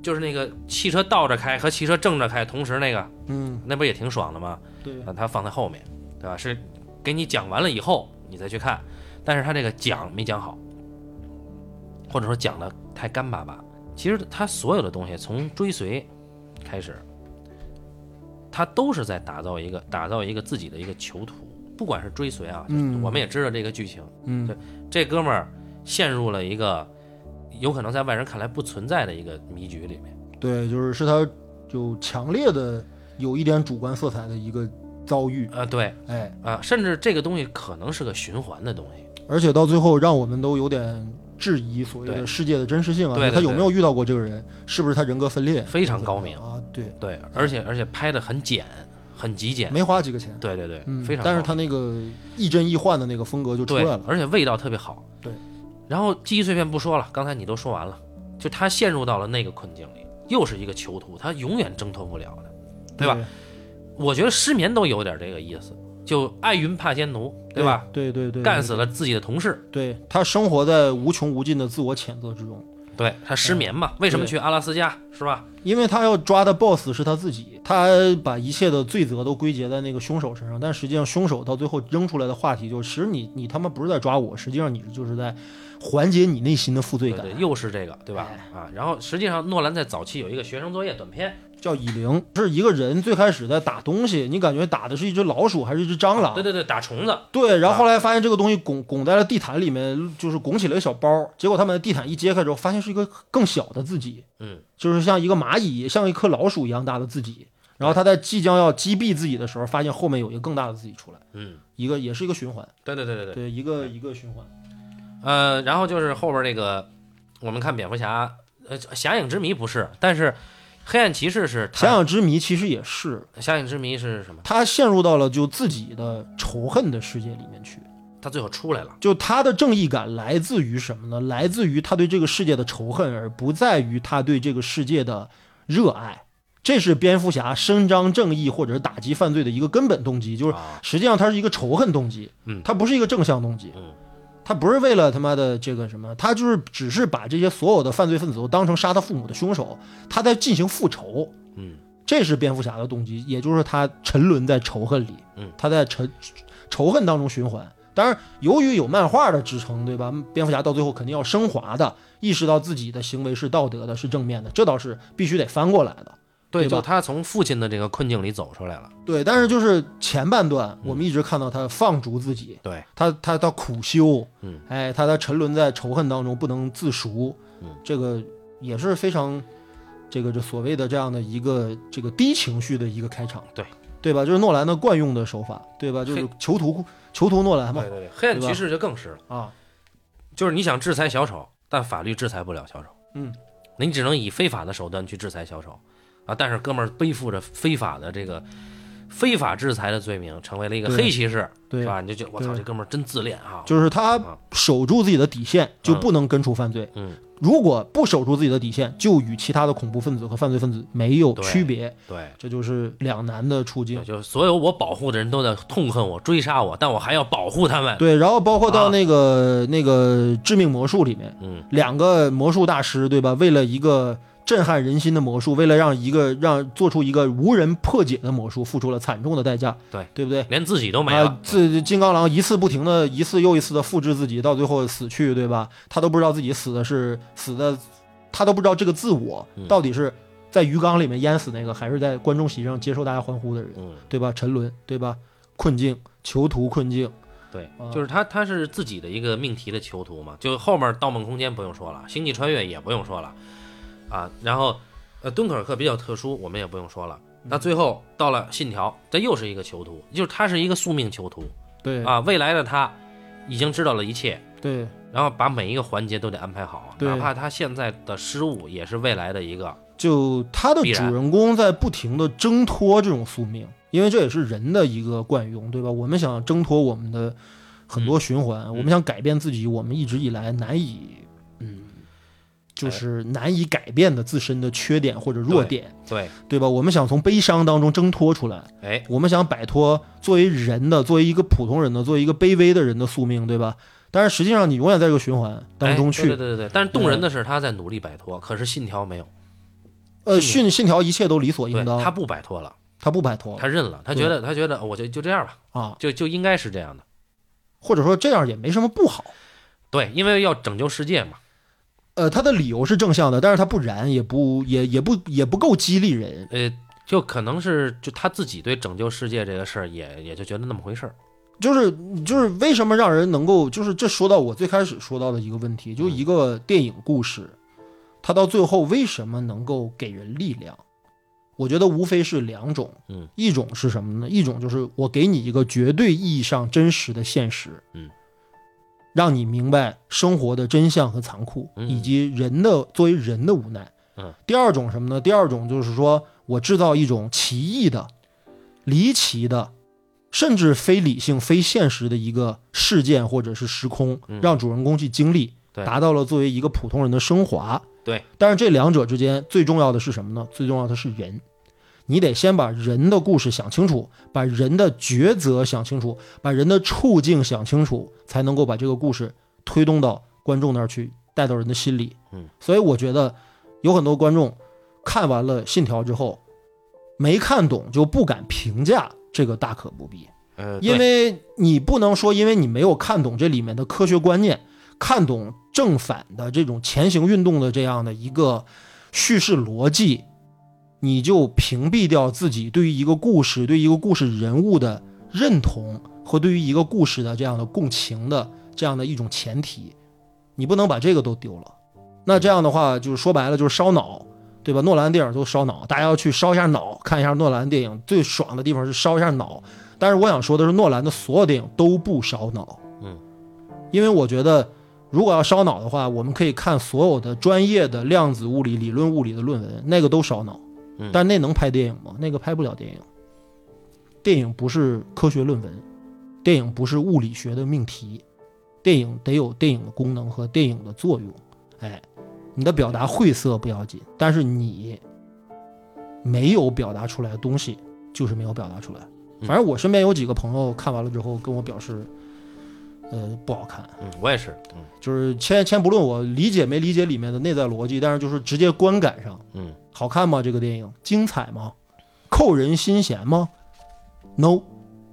就是那个汽车倒着开和汽车正着开同时那个，嗯，那不也挺爽的吗？对把它放在后面，对吧？是给你讲完了以后你再去看，但是他这个讲没讲好，或者说讲的太干巴巴。其实他所有的东西从追随开始，他都是在打造一个打造一个自己的一个囚徒，不管是追随啊，嗯我们也知道这个剧情，嗯对这哥们儿陷入了一个有可能在外人看来不存在的一个迷局里面。对，就是是他就强烈的有一点主观色彩的一个遭遇，啊，对哎，啊，甚至这个东西可能是个循环的东西。而且到最后让我们都有点质疑所谓对的世界的真实性啊，对对他有没有遇到过这个人？是不是他人格分裂？非常高明啊，对，对，而且而且拍的很简，很极简。没花几个钱，对对对，嗯，非常。但是他那个亦真亦幻的那个风格就出来了，，而且味道特别好。对，然后记忆碎片不说了，刚才你都说完了，就他陷入到了那个困境里，又是一个囚徒，他永远挣脱不了的，对吧？我觉得失眠都有点这个意思，就爱云怕仙奴，对吧？？对对对，干死了自己的同事，对他生活在无穷无尽的自我谴责之中，对他失眠嘛？为什么去阿拉斯加是吧？因为他要抓的 BOSS 是他自己，他把一切的罪责都归结在那个凶手身上，但实际上凶手到最后扔出来的话题就是，其实你你他妈不是在抓我，实际上你就是在缓解你内心的负罪感。对对，又是这个，对吧？哎啊，然后实际上诺兰在早期有一个学生作业短片，叫蚁灵，是一个人最开始在打东西，你感觉打的是一只老鼠还是一只蟑螂？对对对，打虫子，对，然后后来发现这个东西拱拱在了地毯里面，就是拱起了一个小包，结果他们地毯一揭开之后，发现是一个更小的自己，嗯，就是像一个蚂蚁，像一颗老鼠一样大的自己。然后他在即将要击毙自己的时候，发现后面有一个更大的自己出来，嗯，一个也是一个循环，对对对对对，对，一个一个循环。呃，然后就是后边那个，我们看蝙蝠侠，呃，侠影之谜不是，但是黑暗骑士是他遐想之谜其实也是，遐想之谜是什么？他陷入到了就自己的仇恨的世界里面去。他最后出来了，就他的正义感来自于什么呢？来自于他对这个世界的仇恨，而不在于他对这个世界的热爱。这是蝙蝠侠伸张正义或者是打击犯罪的一个根本动机，就是啊，实际上他是一个仇恨动机，嗯它不是一个正向动机，嗯他不是为了他妈的这个什么，他就是只是把这些所有的犯罪分子都当成杀他父母的凶手，他在进行复仇，嗯这是蝙蝠侠的动机，也就是他沉沦在仇恨里，嗯他在沉仇恨当中循环。当然，由于有漫画的支撑，对吧？蝙蝠侠到最后肯定要升华的，意识到自己的行为是道德的，是正面的，这倒是必须得翻过来的。对，对就他从父亲的这个困境里走出来了，对，但是就是前半段，嗯我们一直看到他放逐自己，对，他他他苦修，嗯，哎，他他沉沦在仇恨当中不能自赎，嗯，这个也是非常这个这所谓的这样的一个这个低情绪的一个开场，对。对吧？就是诺兰的惯用的手法，对吧？就是囚徒囚徒诺兰嘛对，对对，黑暗骑士就更是了，啊，就是你想制裁小丑，但法律制裁不了小丑，嗯，你只能以非法的手段去制裁小丑，啊，但是哥们儿背负着非法的这个非法制裁的罪名，成为了一个黑骑士，对是，吧？你就觉得我操，这哥们儿真自恋啊！就是他啊守住自己的底线，就不能根除犯罪。嗯，如果不守住自己的底线，就与其他的恐怖分子和犯罪分子没有区别，对。这就是两难的处境，。就是所有我保护的人都在痛恨我、追杀我，但我还要保护他们。对，然后包括到啊那个、那个致命魔术里面，嗯，两个魔术大师，对吧？为了一个震撼人心的魔术，为了让一个让做出一个无人破解的魔术，付出了惨重的代价，对对不对？连自己都没了啊，。自金刚狼一次不停的一次又一次的复制自己，到最后死去，对吧？他都不知道自己死的是死的，他都不知道这个自我嗯到底是在鱼缸里面淹死那个，还是在观众席上接受大家欢呼的人，嗯，对吧？沉沦，对吧？困境，囚徒困境，对啊，就是他，他是自己的一个命题的囚徒嘛。就后面《盗梦空间》不用说了，《星际穿越》也不用说了，啊，然后呃，敦刻尔克比较特殊，我们也不用说了。那最后到了《信条》，这又是一个囚徒，就是他是一个宿命囚徒对啊。未来的他已经知道了一切，对然后把每一个环节都得安排好，哪怕他现在的失误也是未来的一个。就他的主人公在不停的挣脱这种宿命，因为这也是人的一个惯用，对吧？我们想挣脱我们的很多循环，我们想改变自己，我们一直以来难以，嗯，就是难以改变的自身的缺点或者弱点，对，对吧？我们想从悲伤当中挣脱出来，哎，我们想摆脱作为人的、作为一个普通人的、作为一个卑微的人的宿命，对吧？但是实际上，你永远在这个循环当中哎去，对对对对对。但是动人的是他在努力摆脱，可是信条没有，呃，信信信条一切都理所应当，他不摆脱了，他不摆脱他认了，他觉得他觉得我就就这样吧，啊，就就应该是这样的。或者说这样也没什么不好。对，因为要拯救世界嘛。呃，他的理由是正向的，但是他不燃，也不也也不也不够激励人。呃，就可能是就他自己对拯救世界这个事儿也也就觉得那么回事儿。就是就是为什么让人能够就是这说到我最开始说到的一个问题，就一个电影故事，它到最后为什么能够给人力量？我觉得无非是两种，嗯，一种是什么呢？一种就是我给你一个绝对意义上真实的现实，嗯，让你明白生活的真相和残酷，嗯以及人的作为人的无奈。嗯，第二种什么呢？第二种就是说我制造一种奇异的、离奇的，甚至非理性、非现实的一个事件或者是时空，嗯让主人公去经历，达到了作为一个普通人的升华。对，但是这两者之间最重要的是什么呢？最重要的是人。你得先把人的故事想清楚，把人的抉择想清楚，把人的处境想清楚，才能够把这个故事推动到观众那儿去，带到人的心里。嗯，所以我觉得有很多观众看完了《信条》之后，没看懂就不敢评价，这个大可不必。呃，因为你不能说，因为你没有看懂这里面的科学观念，看懂正反的这种前行运动的这样的一个叙事逻辑，你就屏蔽掉自己对于一个故事、对于一个故事人物的认同和对于一个故事的这样的共情的这样的一种前提，你不能把这个都丢了。那这样的话，就是说白了就是烧脑，对吧？诺兰电影都烧脑，大家要去烧一下脑，看一下诺兰电影最爽的地方是烧一下脑。但是我想说的是，诺兰的所有电影都不烧脑，嗯，因为我觉得如果要烧脑的话，我们可以看所有的专业的量子物理、理论物理的论文，那个都烧脑嗯，但那能拍电影吗？那个拍不了电影。电影不是科学论文，电影不是物理学的命题，电影得有电影的功能和电影的作用。哎，你的表达晦涩不要紧，但是你没有表达出来的东西，就是没有表达出来。嗯反正我身边有几个朋友看完了之后跟我表示，呃，不好看。嗯，我也是，嗯就是先先不论我理解没理解里面的内在逻辑，但是就是直接观感上，嗯，好看吗？这个电影精彩吗？扣人心弦吗？No，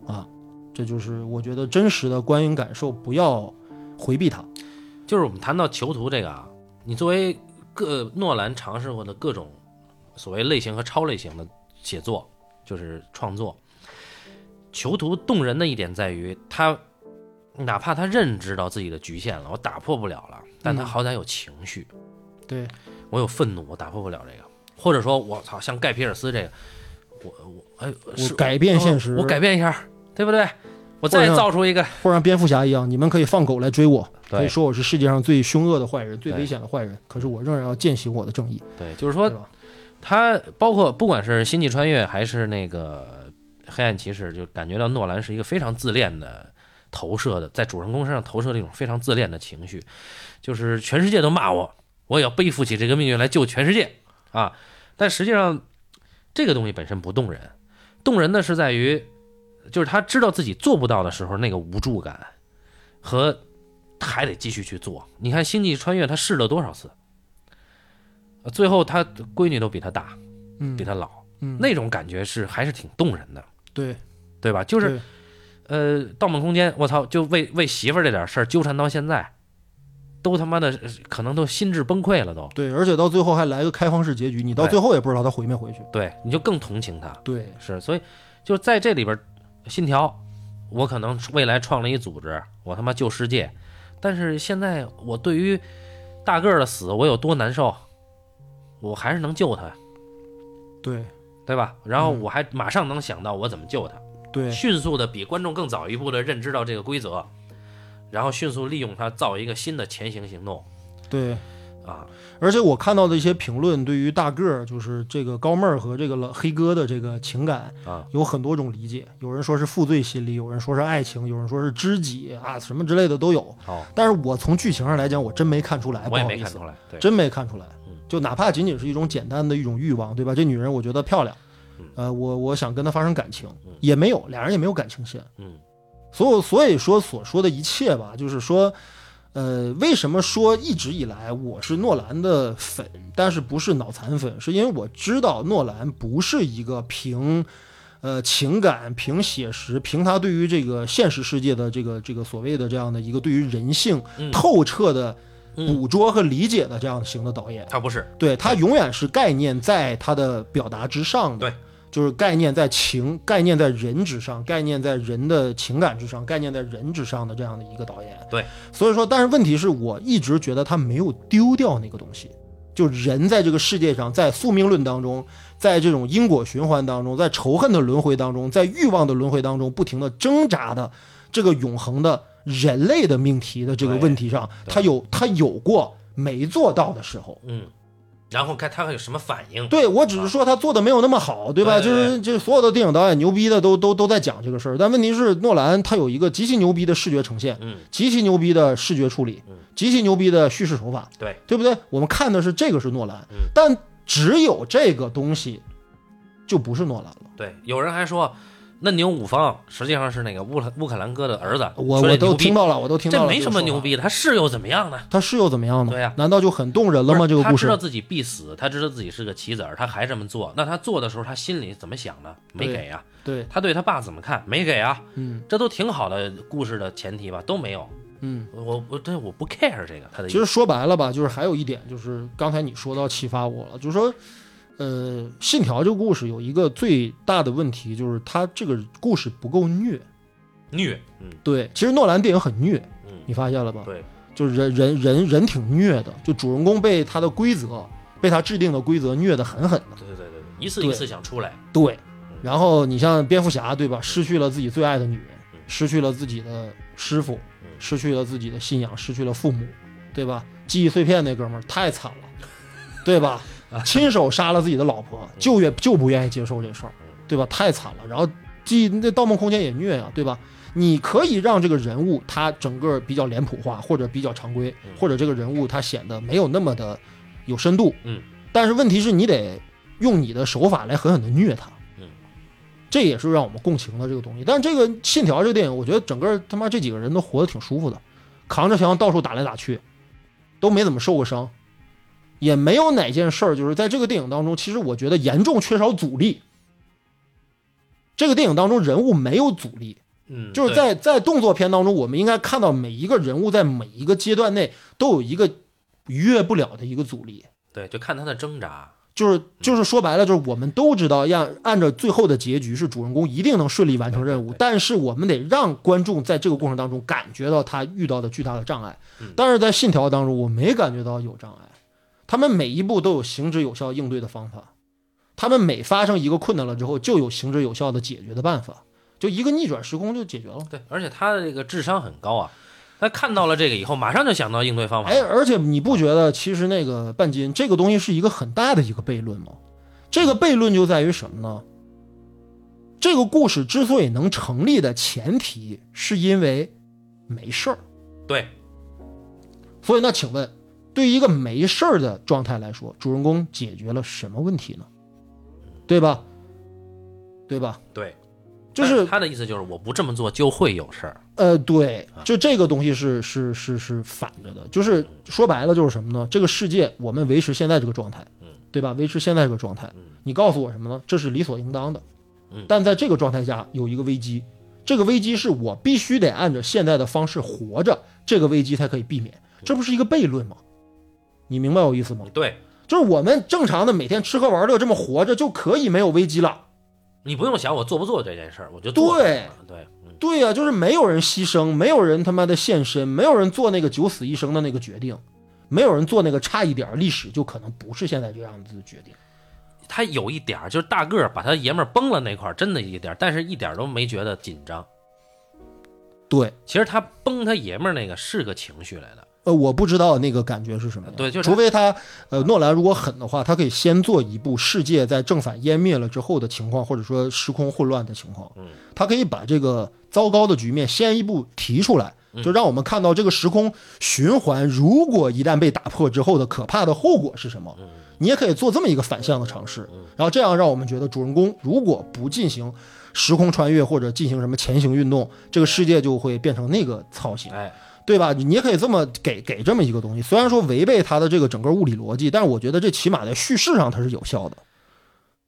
啊，这就是我觉得真实的观影感受，不要回避它。就是我们谈到囚徒这个啊，你作为各诺兰尝试过的各种所谓类型和超类型的写作，就是创作，囚徒动人的一点在于他。哪怕他认知到自己的局限了，我打破不了了，但他嗯。好歹有情绪，对，我有愤怒，我打破不了这个，或者说我操，像盖皮尔斯这个，我我哎，是我改变现实。我改变一下，对不对？我再造出一个，或者像蝙蝠侠一样，你们可以放狗来追我，可以说我是世界上最凶恶的坏人、最危险的坏人，可是我仍然要践行我的正义，对，就是说？他包括不管是星际穿越还是那个黑暗骑士，就感觉到诺兰是一个非常自恋的投射的，在主人公身上投射这种非常自恋的情绪，就是全世界都骂我，我也要背负起这个命运来救全世界啊！但实际上，这个东西本身不动人，动人的是在于，就是他知道自己做不到的时候那个无助感和还得继续去做。你看《星际穿越》，他试了多少次？呃最后他闺女都比他大，嗯比他老，嗯那种感觉是还是挺动人的，对，对吧？就是对呃，《盗梦空间》，我操，就为为媳妇儿这点事儿纠缠到现在，都他妈的呃可能都心智崩溃了都。对，而且到最后还来个开放式结局，你到最后也不知道他回没回去。对，你就更同情他。对，是，所以就在这里边，信条，我可能未来创了一组织，我他妈救世界，但是现在我对于大个儿的死，我有多难受，我还是能救他，对，对吧？然后嗯我还马上能想到我怎么救他，对，迅速的比观众更早一步的认知到这个规则，然后迅速利用它造一个新的前行行动对。啊，而且我看到的一些评论，对于大个儿，就是这个高妹儿和这个老黑哥的这个情感啊，有很多种理解。有人说是负罪心理，有人说是爱情，有人说是知己啊，什么之类的都有。哦，但是我从剧情上来讲，我真没看出来，我也没看出来，对，真没看出来嗯。就哪怕仅仅是一种简单的一种欲望，对吧？这女人我觉得漂亮嗯，呃，我我想跟他发生感情嗯，也没有，俩人也没有感情线。嗯。所有所以说所说的一切吧，就是说，呃，为什么说一直以来我是诺兰的粉，但是不是脑残粉，是因为我知道诺兰不是一个凭。呃，情感凭写实，凭他对于这个现实世界的这个这个所谓的这样的一个对于人性嗯。透彻的嗯，捕捉和理解的这样型的导演，他不是，对他永远是概念在他的表达之上的，对，就是概念在情，概念在人之上，概念在人的情感之上，概念在人之上的这样的一个导演。对，所以说，但是问题是我一直觉得他没有丢掉那个东西，就人在这个世界上，在宿命论当中，在这种因果循环当中，在仇恨的轮回当中，在欲望的轮回当中，不停的挣扎的这个永恒的人类的命题的这个问题上，他有他有过没做到的时候。嗯，然后看他会有什么反应，对我只是说他做的没有那么好，对吧？对对就是就是所有的电影导演牛逼的都都都在讲这个事儿，但问题是诺兰他有一个极其牛逼的视觉呈现，嗯，极其牛逼的视觉处理嗯，极其牛逼的叙事手法，对，对不对？我们看的是这个是诺兰嗯，但只有这个东西就不是诺兰了。对，有人还说，那牛五方实际上是那个乌克乌克兰哥的儿子，我我都听到了，我都听到了，这没什么牛，逼的，他是又怎么样呢？他是又怎么样呢？对呀难道就很动人了吗？不是这个故事他知道自己必死，他知道自己是个棋子儿，他还这么做，那他做的时候，他心里怎么想的？没给呀。对，他对他爸怎么看？没给啊。嗯这都挺好的故事的前提吧，都没有。嗯。我我这我不 care 这个他的意思。其实说白了吧，就是还有一点，就是刚才你说到启发我了，就是说，呃，《信条》这个故事有一个最大的问题，就是它这个故事不够虐。虐，嗯对，其实诺兰电影很虐，嗯，你发现了吧？对，就是人人人人挺虐的，就主人公被他的规则，被他制定的规则虐得狠狠的。对对对对，一次一次想出来。对，然后你像蝙蝠侠，对吧？失去了自己最爱的女人嗯，失去了自己的师傅嗯，失去了自己的信仰，失去了父母，对吧？记忆碎片那哥们儿太惨了，对吧？亲手杀了自己的老婆，就也就不愿意接受这事儿，对吧？太惨了。然后记那《盗梦空间》也虐呀、对吧？你可以让这个人物他整个比较脸谱化，或者比较常规，嗯或者这个人物他显得没有那么的有深度，嗯，但是问题是你得用你的手法来狠狠的虐他，嗯，这也是让我们共情的这个东西。但是这个《信条》这个电影，我觉得整个他妈这几个人都活得挺舒服的，扛着枪到处打来打去，都没怎么受过伤，也没有哪件事儿就是在这个电影当中，其实我觉得严重缺少阻力。这个电影当中人物没有阻力，嗯，就是在在动作片当中，我们应该看到每一个人物在每一个阶段内都有一个逾越不了的一个阻力。对，就看他的挣扎。就是就是说白了，就是我们都知道，要按照最后的结局是主人公一定能顺利完成任务但是我们得让观众在这个过程当中感觉到他遇到的巨大的障碍嗯。但是在信条当中，我没感觉到有障碍，他们每一步都有行之有效应对的方法，他们每发生一个困难了之后，就有行之有效的解决的办法，就一个逆转时空就解决了。对，而且他的这个智商很高啊，他看到了这个以后，马上就想到应对方法。哎，而且你不觉得其实那个半斤这个东西是一个很大的一个悖论吗？这个悖论就在于什么呢？这个故事之所以能成立的前提，是因为没事儿。对，所以那请问，对于一个没事儿的状态来说，主人公解决了什么问题呢？对吧？对吧？对，就是他的意思就是我不这么做就会有事儿。呃，对，就这个东西是是是是反着的，就是说白了就是什么呢？这个世界我们维持现在这个状态，嗯，对吧？维持现在这个状态，你告诉我什么呢？这是理所应当的，嗯但在这个状态下有一个危机，这个危机是我必须得按照现在的方式活着，这个危机才可以避免，这不是一个悖论吗？你明白我意思吗？对就是我们正常的每天吃喝玩乐这么活着就可以没有危机了。你不用想我做不做这件事儿，我就做对对，嗯对呀、就是没有人牺牲，没有人他妈的献身，没有人做那个九死一生的那个决定，没有人做那个差一点历史就可能不是现在这样子的决定。他有一点儿就是大个儿把他爷们儿崩了那块儿，真的一点儿，但是一点都没觉得紧张。对，其实他崩他爷们儿那个是个情绪来的，呃，我不知道那个感觉是什么样。对就是除非他，呃，诺兰如果狠的话，他可以先做一部世界在正反湮灭了之后的情况，或者说时空混乱的情况。嗯，他可以把这个糟糕的局面先一步提出来，嗯就让我们看到这个时空循环，如果一旦被打破之后的可怕的后果是什么。嗯你也可以做这么一个反向的尝试，然后这样让我们觉得主人公如果不进行时空穿越或者进行什么前行运动，这个世界就会变成那个操型。哎，对吧？你也可以这么给给这么一个东西，虽然说违背它的这个整个物理逻辑，但是我觉得这起码在叙事上它是有效的，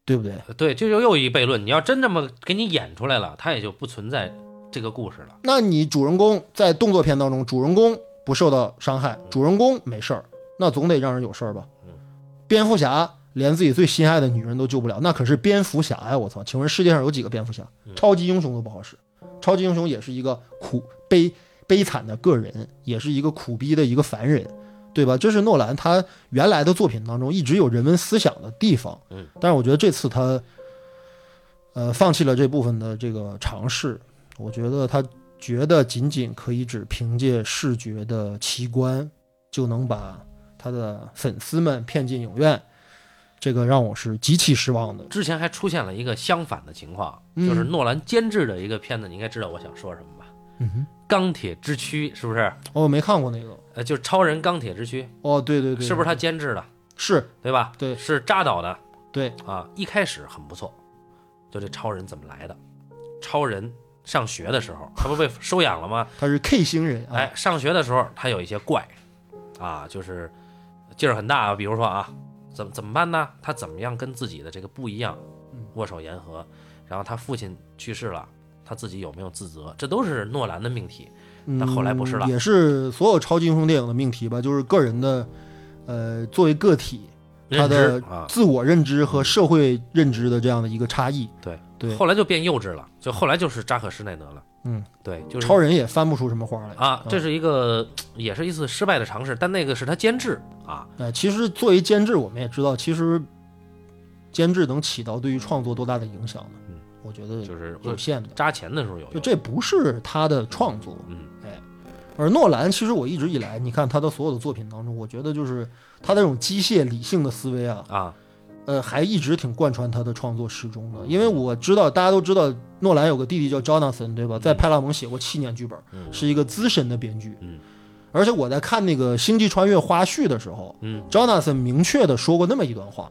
对不对？对，这就又一悖论。你要真这么给你演出来了，它也就不存在这个故事了。那你主人公在动作片当中，主人公不受到伤害，主人公没事儿，那总得让人有事儿吧？蝙蝠侠连自己最心爱的女人都救不了，那可是蝙蝠侠呀！我操，请问世界上有几个蝙蝠侠？超级英雄都不好使，超级英雄也是一个苦悲悲惨的个人，也是一个苦逼的一个凡人，对吧？这是诺兰他原来的作品当中一直有人文思想的地方，嗯，但是我觉得这次他，呃，放弃了这部分的这个尝试，我觉得他觉得仅仅可以只凭借视觉的奇观就能把他的粉丝们骗进影院，这个让我是极其失望的。之前还出现了一个相反的情况，嗯就是诺兰监制的一个片子，你应该知道我想说什么吧？钢铁之躯是不是？哦，我没看过那个。呃，就是超人钢铁之躯，哦，对对对，是不是他监制的？是对吧？对是扎导的对，啊。一开始很不错，就这超人怎么来的？超人上学的时候，他不被收养了吗？他是 K 星人啊。哎，上学的时候他有一些怪，啊，就是劲儿很大啊。比如说啊，怎么怎么办呢？他怎么样跟自己的这个不一样嗯，握手言和？然后他父亲去世了，他自己有没有自责？这都是诺兰的命题。但后来不是了嗯也是所有超级英雄电影的命题吧，就是个人的，呃，作为个体，他的自我认知和社会认知的这样的一个差异。对对，后来就变幼稚了，就后来就是扎克施耐德了。嗯，对，就是超人也翻不出什么花来啊，这是一个也是一次失败的尝试，但那个是他监制啊，呃，其实作为监制，我们也知道，其实监制能起到对于创作多大的影响呢？嗯，我觉得就是有限的。扎钱的时候有。就这不是他的创作，嗯，哎而诺兰，其实我一直以来，你看他的所有的作品当中，我觉得就是他那种机械理性的思维啊，啊，呃，还一直挺贯穿他的创作始终的。因为我知道，大家都知道，诺兰有个弟弟叫 Jonathan，对吧？在派拉蒙写过七年剧本，嗯是一个资深的编剧。嗯，而且我在看那个《星际穿越》花絮的时候嗯，Jonathan 明确的说过那么一段话，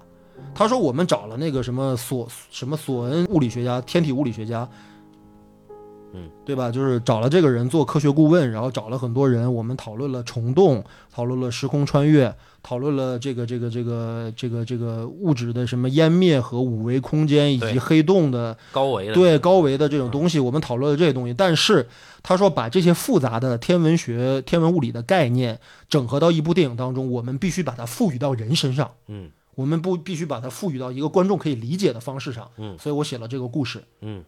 他说我们找了那个什么索什么索恩物理学家、天体物理学家。嗯，对吧？就是找了这个人做科学顾问，然后找了很多人，我们讨论了虫洞，讨论了时空穿越，讨论了这个这个这个这个这个物质的什么湮灭和五维空间以及黑洞的高维的对高维的这种东西，我们讨论了这些东西。但是他说把这些复杂的天文学、天文物理的概念整合到一部电影当中，我们必须把它赋予到人身上，嗯我们不必须把它赋予到一个观众可以理解的方式上。嗯所以我写了这个故事。嗯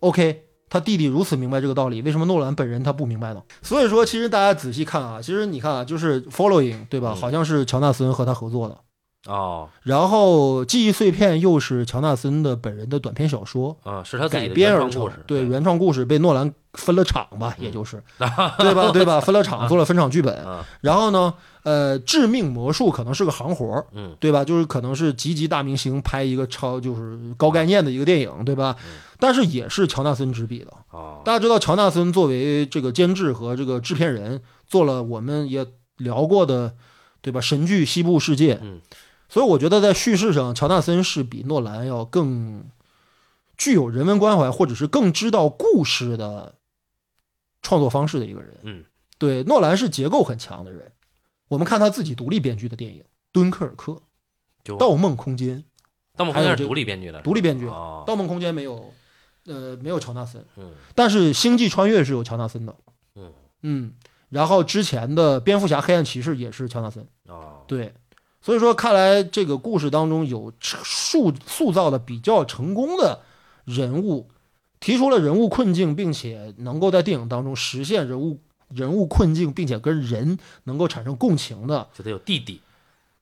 OK，他弟弟如此明白这个道理，为什么诺兰本人他不明白呢？所以说，其实大家仔细看啊，其实你看啊，就是《Following》对吧？嗯好像是乔纳森和他合作的，哦然后《记忆碎片》又是乔纳森的本人的短篇小说啊，是他改编而成对原创故事被诺兰分了场吧，也就是 对吧？对吧？分了场做了分场剧本，啊然后呢，呃，致命魔术可能是个行活儿，嗯对吧？就是可能是集集大明星拍一个超就是高概念的一个电影，对吧？嗯但是也是乔纳森执笔的。哦，大家知道，乔纳森作为这个监制和这个制片人，做了我们也聊过的，对吧？神剧《西部世界》，嗯，所以我觉得在叙事上，乔纳森是比诺兰要更具有人文关怀，或者是更知道故事的创作方式的一个人。嗯对，诺兰是结构很强的人。我们看他自己独立编剧的电影《敦刻尔克》就《盗梦空间》，盗梦空间是独立编剧的，独立编剧，哦《盗梦空间》没有，呃，没有乔纳森，嗯但是《星际穿越》是有乔纳森的。嗯嗯，然后之前的蝙蝠侠、黑暗骑士也是乔纳森。哦，对，所以说看来这个故事当中有塑塑造的比较成功的人物，提出了人物困境，并且能够在电影当中实现人物人物困境，并且跟人能够产生共情的，就得有弟弟，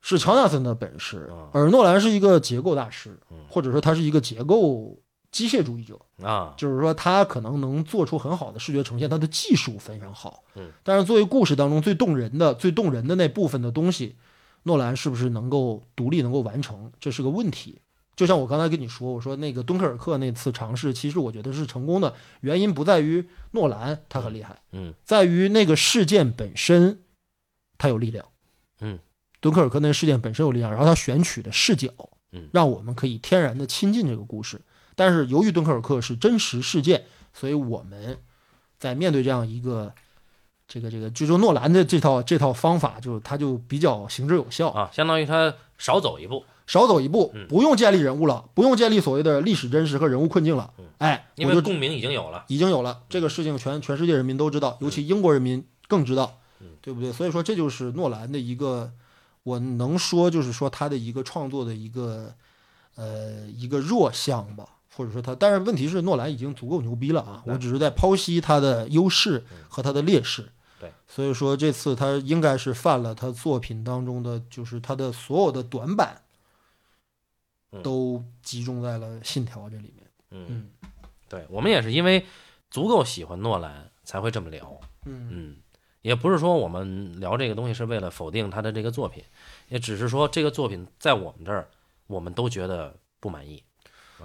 是乔纳森的本事嗯。而诺兰是一个结构大师嗯，或者说他是一个结构机械主义者。啊，就是说他可能能做出很好的视觉呈现，他的技术非常好。嗯，但是作为故事当中最动人的、最动人的那部分的东西，诺兰是不是能够独立能够完成，这是个问题。就像我刚才跟你说，我说那个敦刻尔克那次尝试，其实我觉得是成功的，原因不在于诺兰他很厉害，嗯在于那个事件本身它有力量。嗯，敦刻尔克那个事件本身有力量，然后他选取的视角，嗯让我们可以天然的亲近这个故事。但是由于敦刻尔克是真实事件，所以我们在面对这样一个这个这个，就说诺兰的这套这套方法，就他就比较行之有效，啊，相当于他少走一步，少走一步嗯，不用建立人物了，不用建立所谓的历史真实和人物困境了嗯。哎，因为共鸣已经有了，已经有了这个事情全，全世界人民都知道，尤其英国人民更知道嗯，对不对？所以说，这就是诺兰的一个，我能说就是说他的一个创作的一个呃一个弱项吧，或者说他，但是问题是诺兰已经足够牛逼了啊，我只是在剖析他的优势和他的劣势。对，所以说这次他应该是犯了他作品当中的，就是他的所有的短板嗯，都集中在了《信条》这里面。嗯，嗯。对我们也是因为足够喜欢诺兰才会这么聊，嗯。嗯，也不是说我们聊这个东西是为了否定他的这个作品，也只是说这个作品在我们这儿，我们都觉得不满意。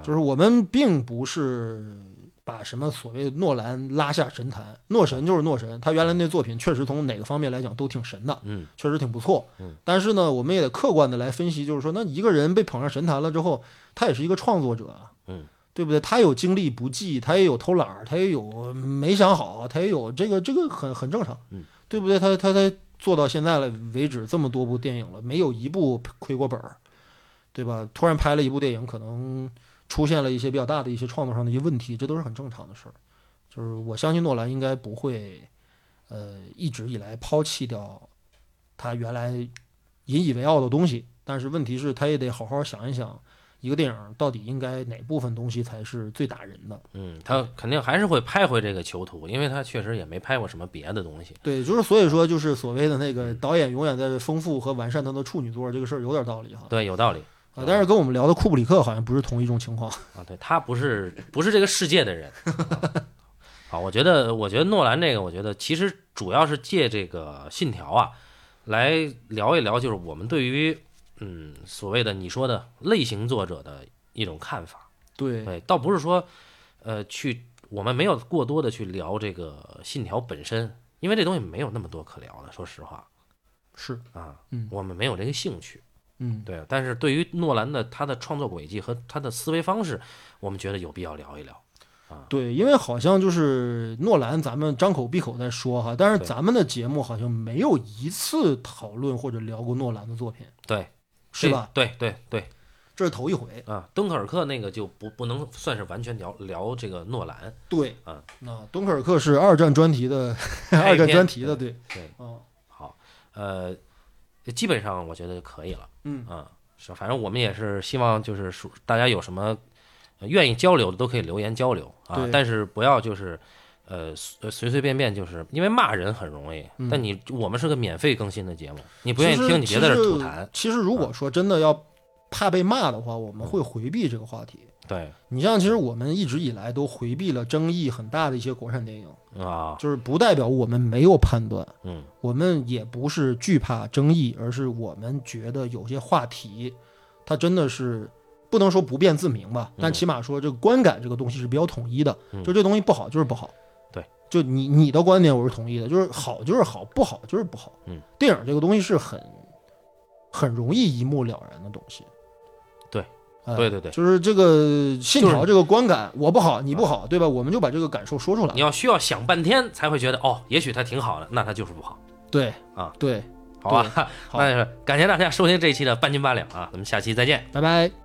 就是我们并不是把什么所谓诺兰拉下神坛，诺神就是诺神，他原来那作品确实从哪个方面来讲都挺神的，嗯确实挺不错嗯。但是呢，我们也得客观的来分析，就是说，那一个人被捧上神坛了之后，他也是一个创作者啊，嗯，对不对？他有精力不济，他也有偷懒儿，他也有没想好，他也有这个这个很很正常，嗯，对不对？他他他做到现在了为止这么多部电影了，没有一部亏过本儿，对吧？突然拍了一部电影，可能出现了一些比较大的一些创作上的一些问题，这都是很正常的事儿。就是我相信诺兰应该不会，呃，一直以来抛弃掉他原来引以为傲的东西，但是问题是，他也得好好想一想，一个电影到底应该哪部分东西才是最打人的。嗯，他肯定还是会拍回这个囚徒，因为他确实也没拍过什么别的东西。对，就是所以说，就是所谓的那个导演永远在丰富和完善他的处女作，这个事儿有点道理哈。对，有道理啊，但是跟我们聊的库布里克好像不是同一种情况。啊。对他不是不是这个世界的人。啊，我觉得我觉得诺兰这个，我觉得其实主要是借这个《信条》啊，来聊一聊，就是我们对于嗯所谓的你说的类型作者的一种看法。对，对，倒不是说，呃，去我们没有过多的去聊这个信条本身，因为这东西没有那么多可聊的，说实话是，啊，嗯我们没有这个兴趣。嗯，对，但是对于诺兰的他的创作轨迹和他的思维方式，我们觉得有必要聊一聊。啊对，因为好像就是诺兰，咱们张口闭口在说哈，但是咱们的节目好像没有一次讨论或者聊过诺兰的作品，对，是吧？对对对这是头一回。啊，敦刻尔克那个就不不能算是完全聊聊这个诺兰。对，啊，那敦刻尔克是二战专题的，二战专题的，对，对，嗯，好，呃，基本上我觉得就可以了。嗯，啊，是，反正我们也是希望就是说大家有什么呃愿意交流的都可以留言交流啊，但是不要就是呃随随随便便就是因为骂人很容易，嗯。但你我们是个免费更新的节目，你不愿意听你别在这吐痰，其实如果说真的要怕被骂的话，我们会回避这个话题。对。你像，其实我们一直以来都回避了争议很大的一些国产电影，啊，就是不代表我们没有判断，嗯。我们也不是惧怕争议，而是我们觉得有些话题，它真的是不能说不辩自明吧，但起码说这个观感这个东西是比较统一的，嗯。就这东西不好就是不好。对，就你你的观点我是同意的，就是好就是好，不好就是不好。嗯，电影这个东西是很很容易一目了然的东西。对呃对对对就是这个信就是条这个观感，我不好，你不好，对吧？我们就把这个感受说出来你。要需要想半天才会觉得哦，也许它挺好的，那它就是不好，对啊，对，好吧？好 那就是感谢大家收听这一期的半斤八两啊，咱们下期再见。拜拜。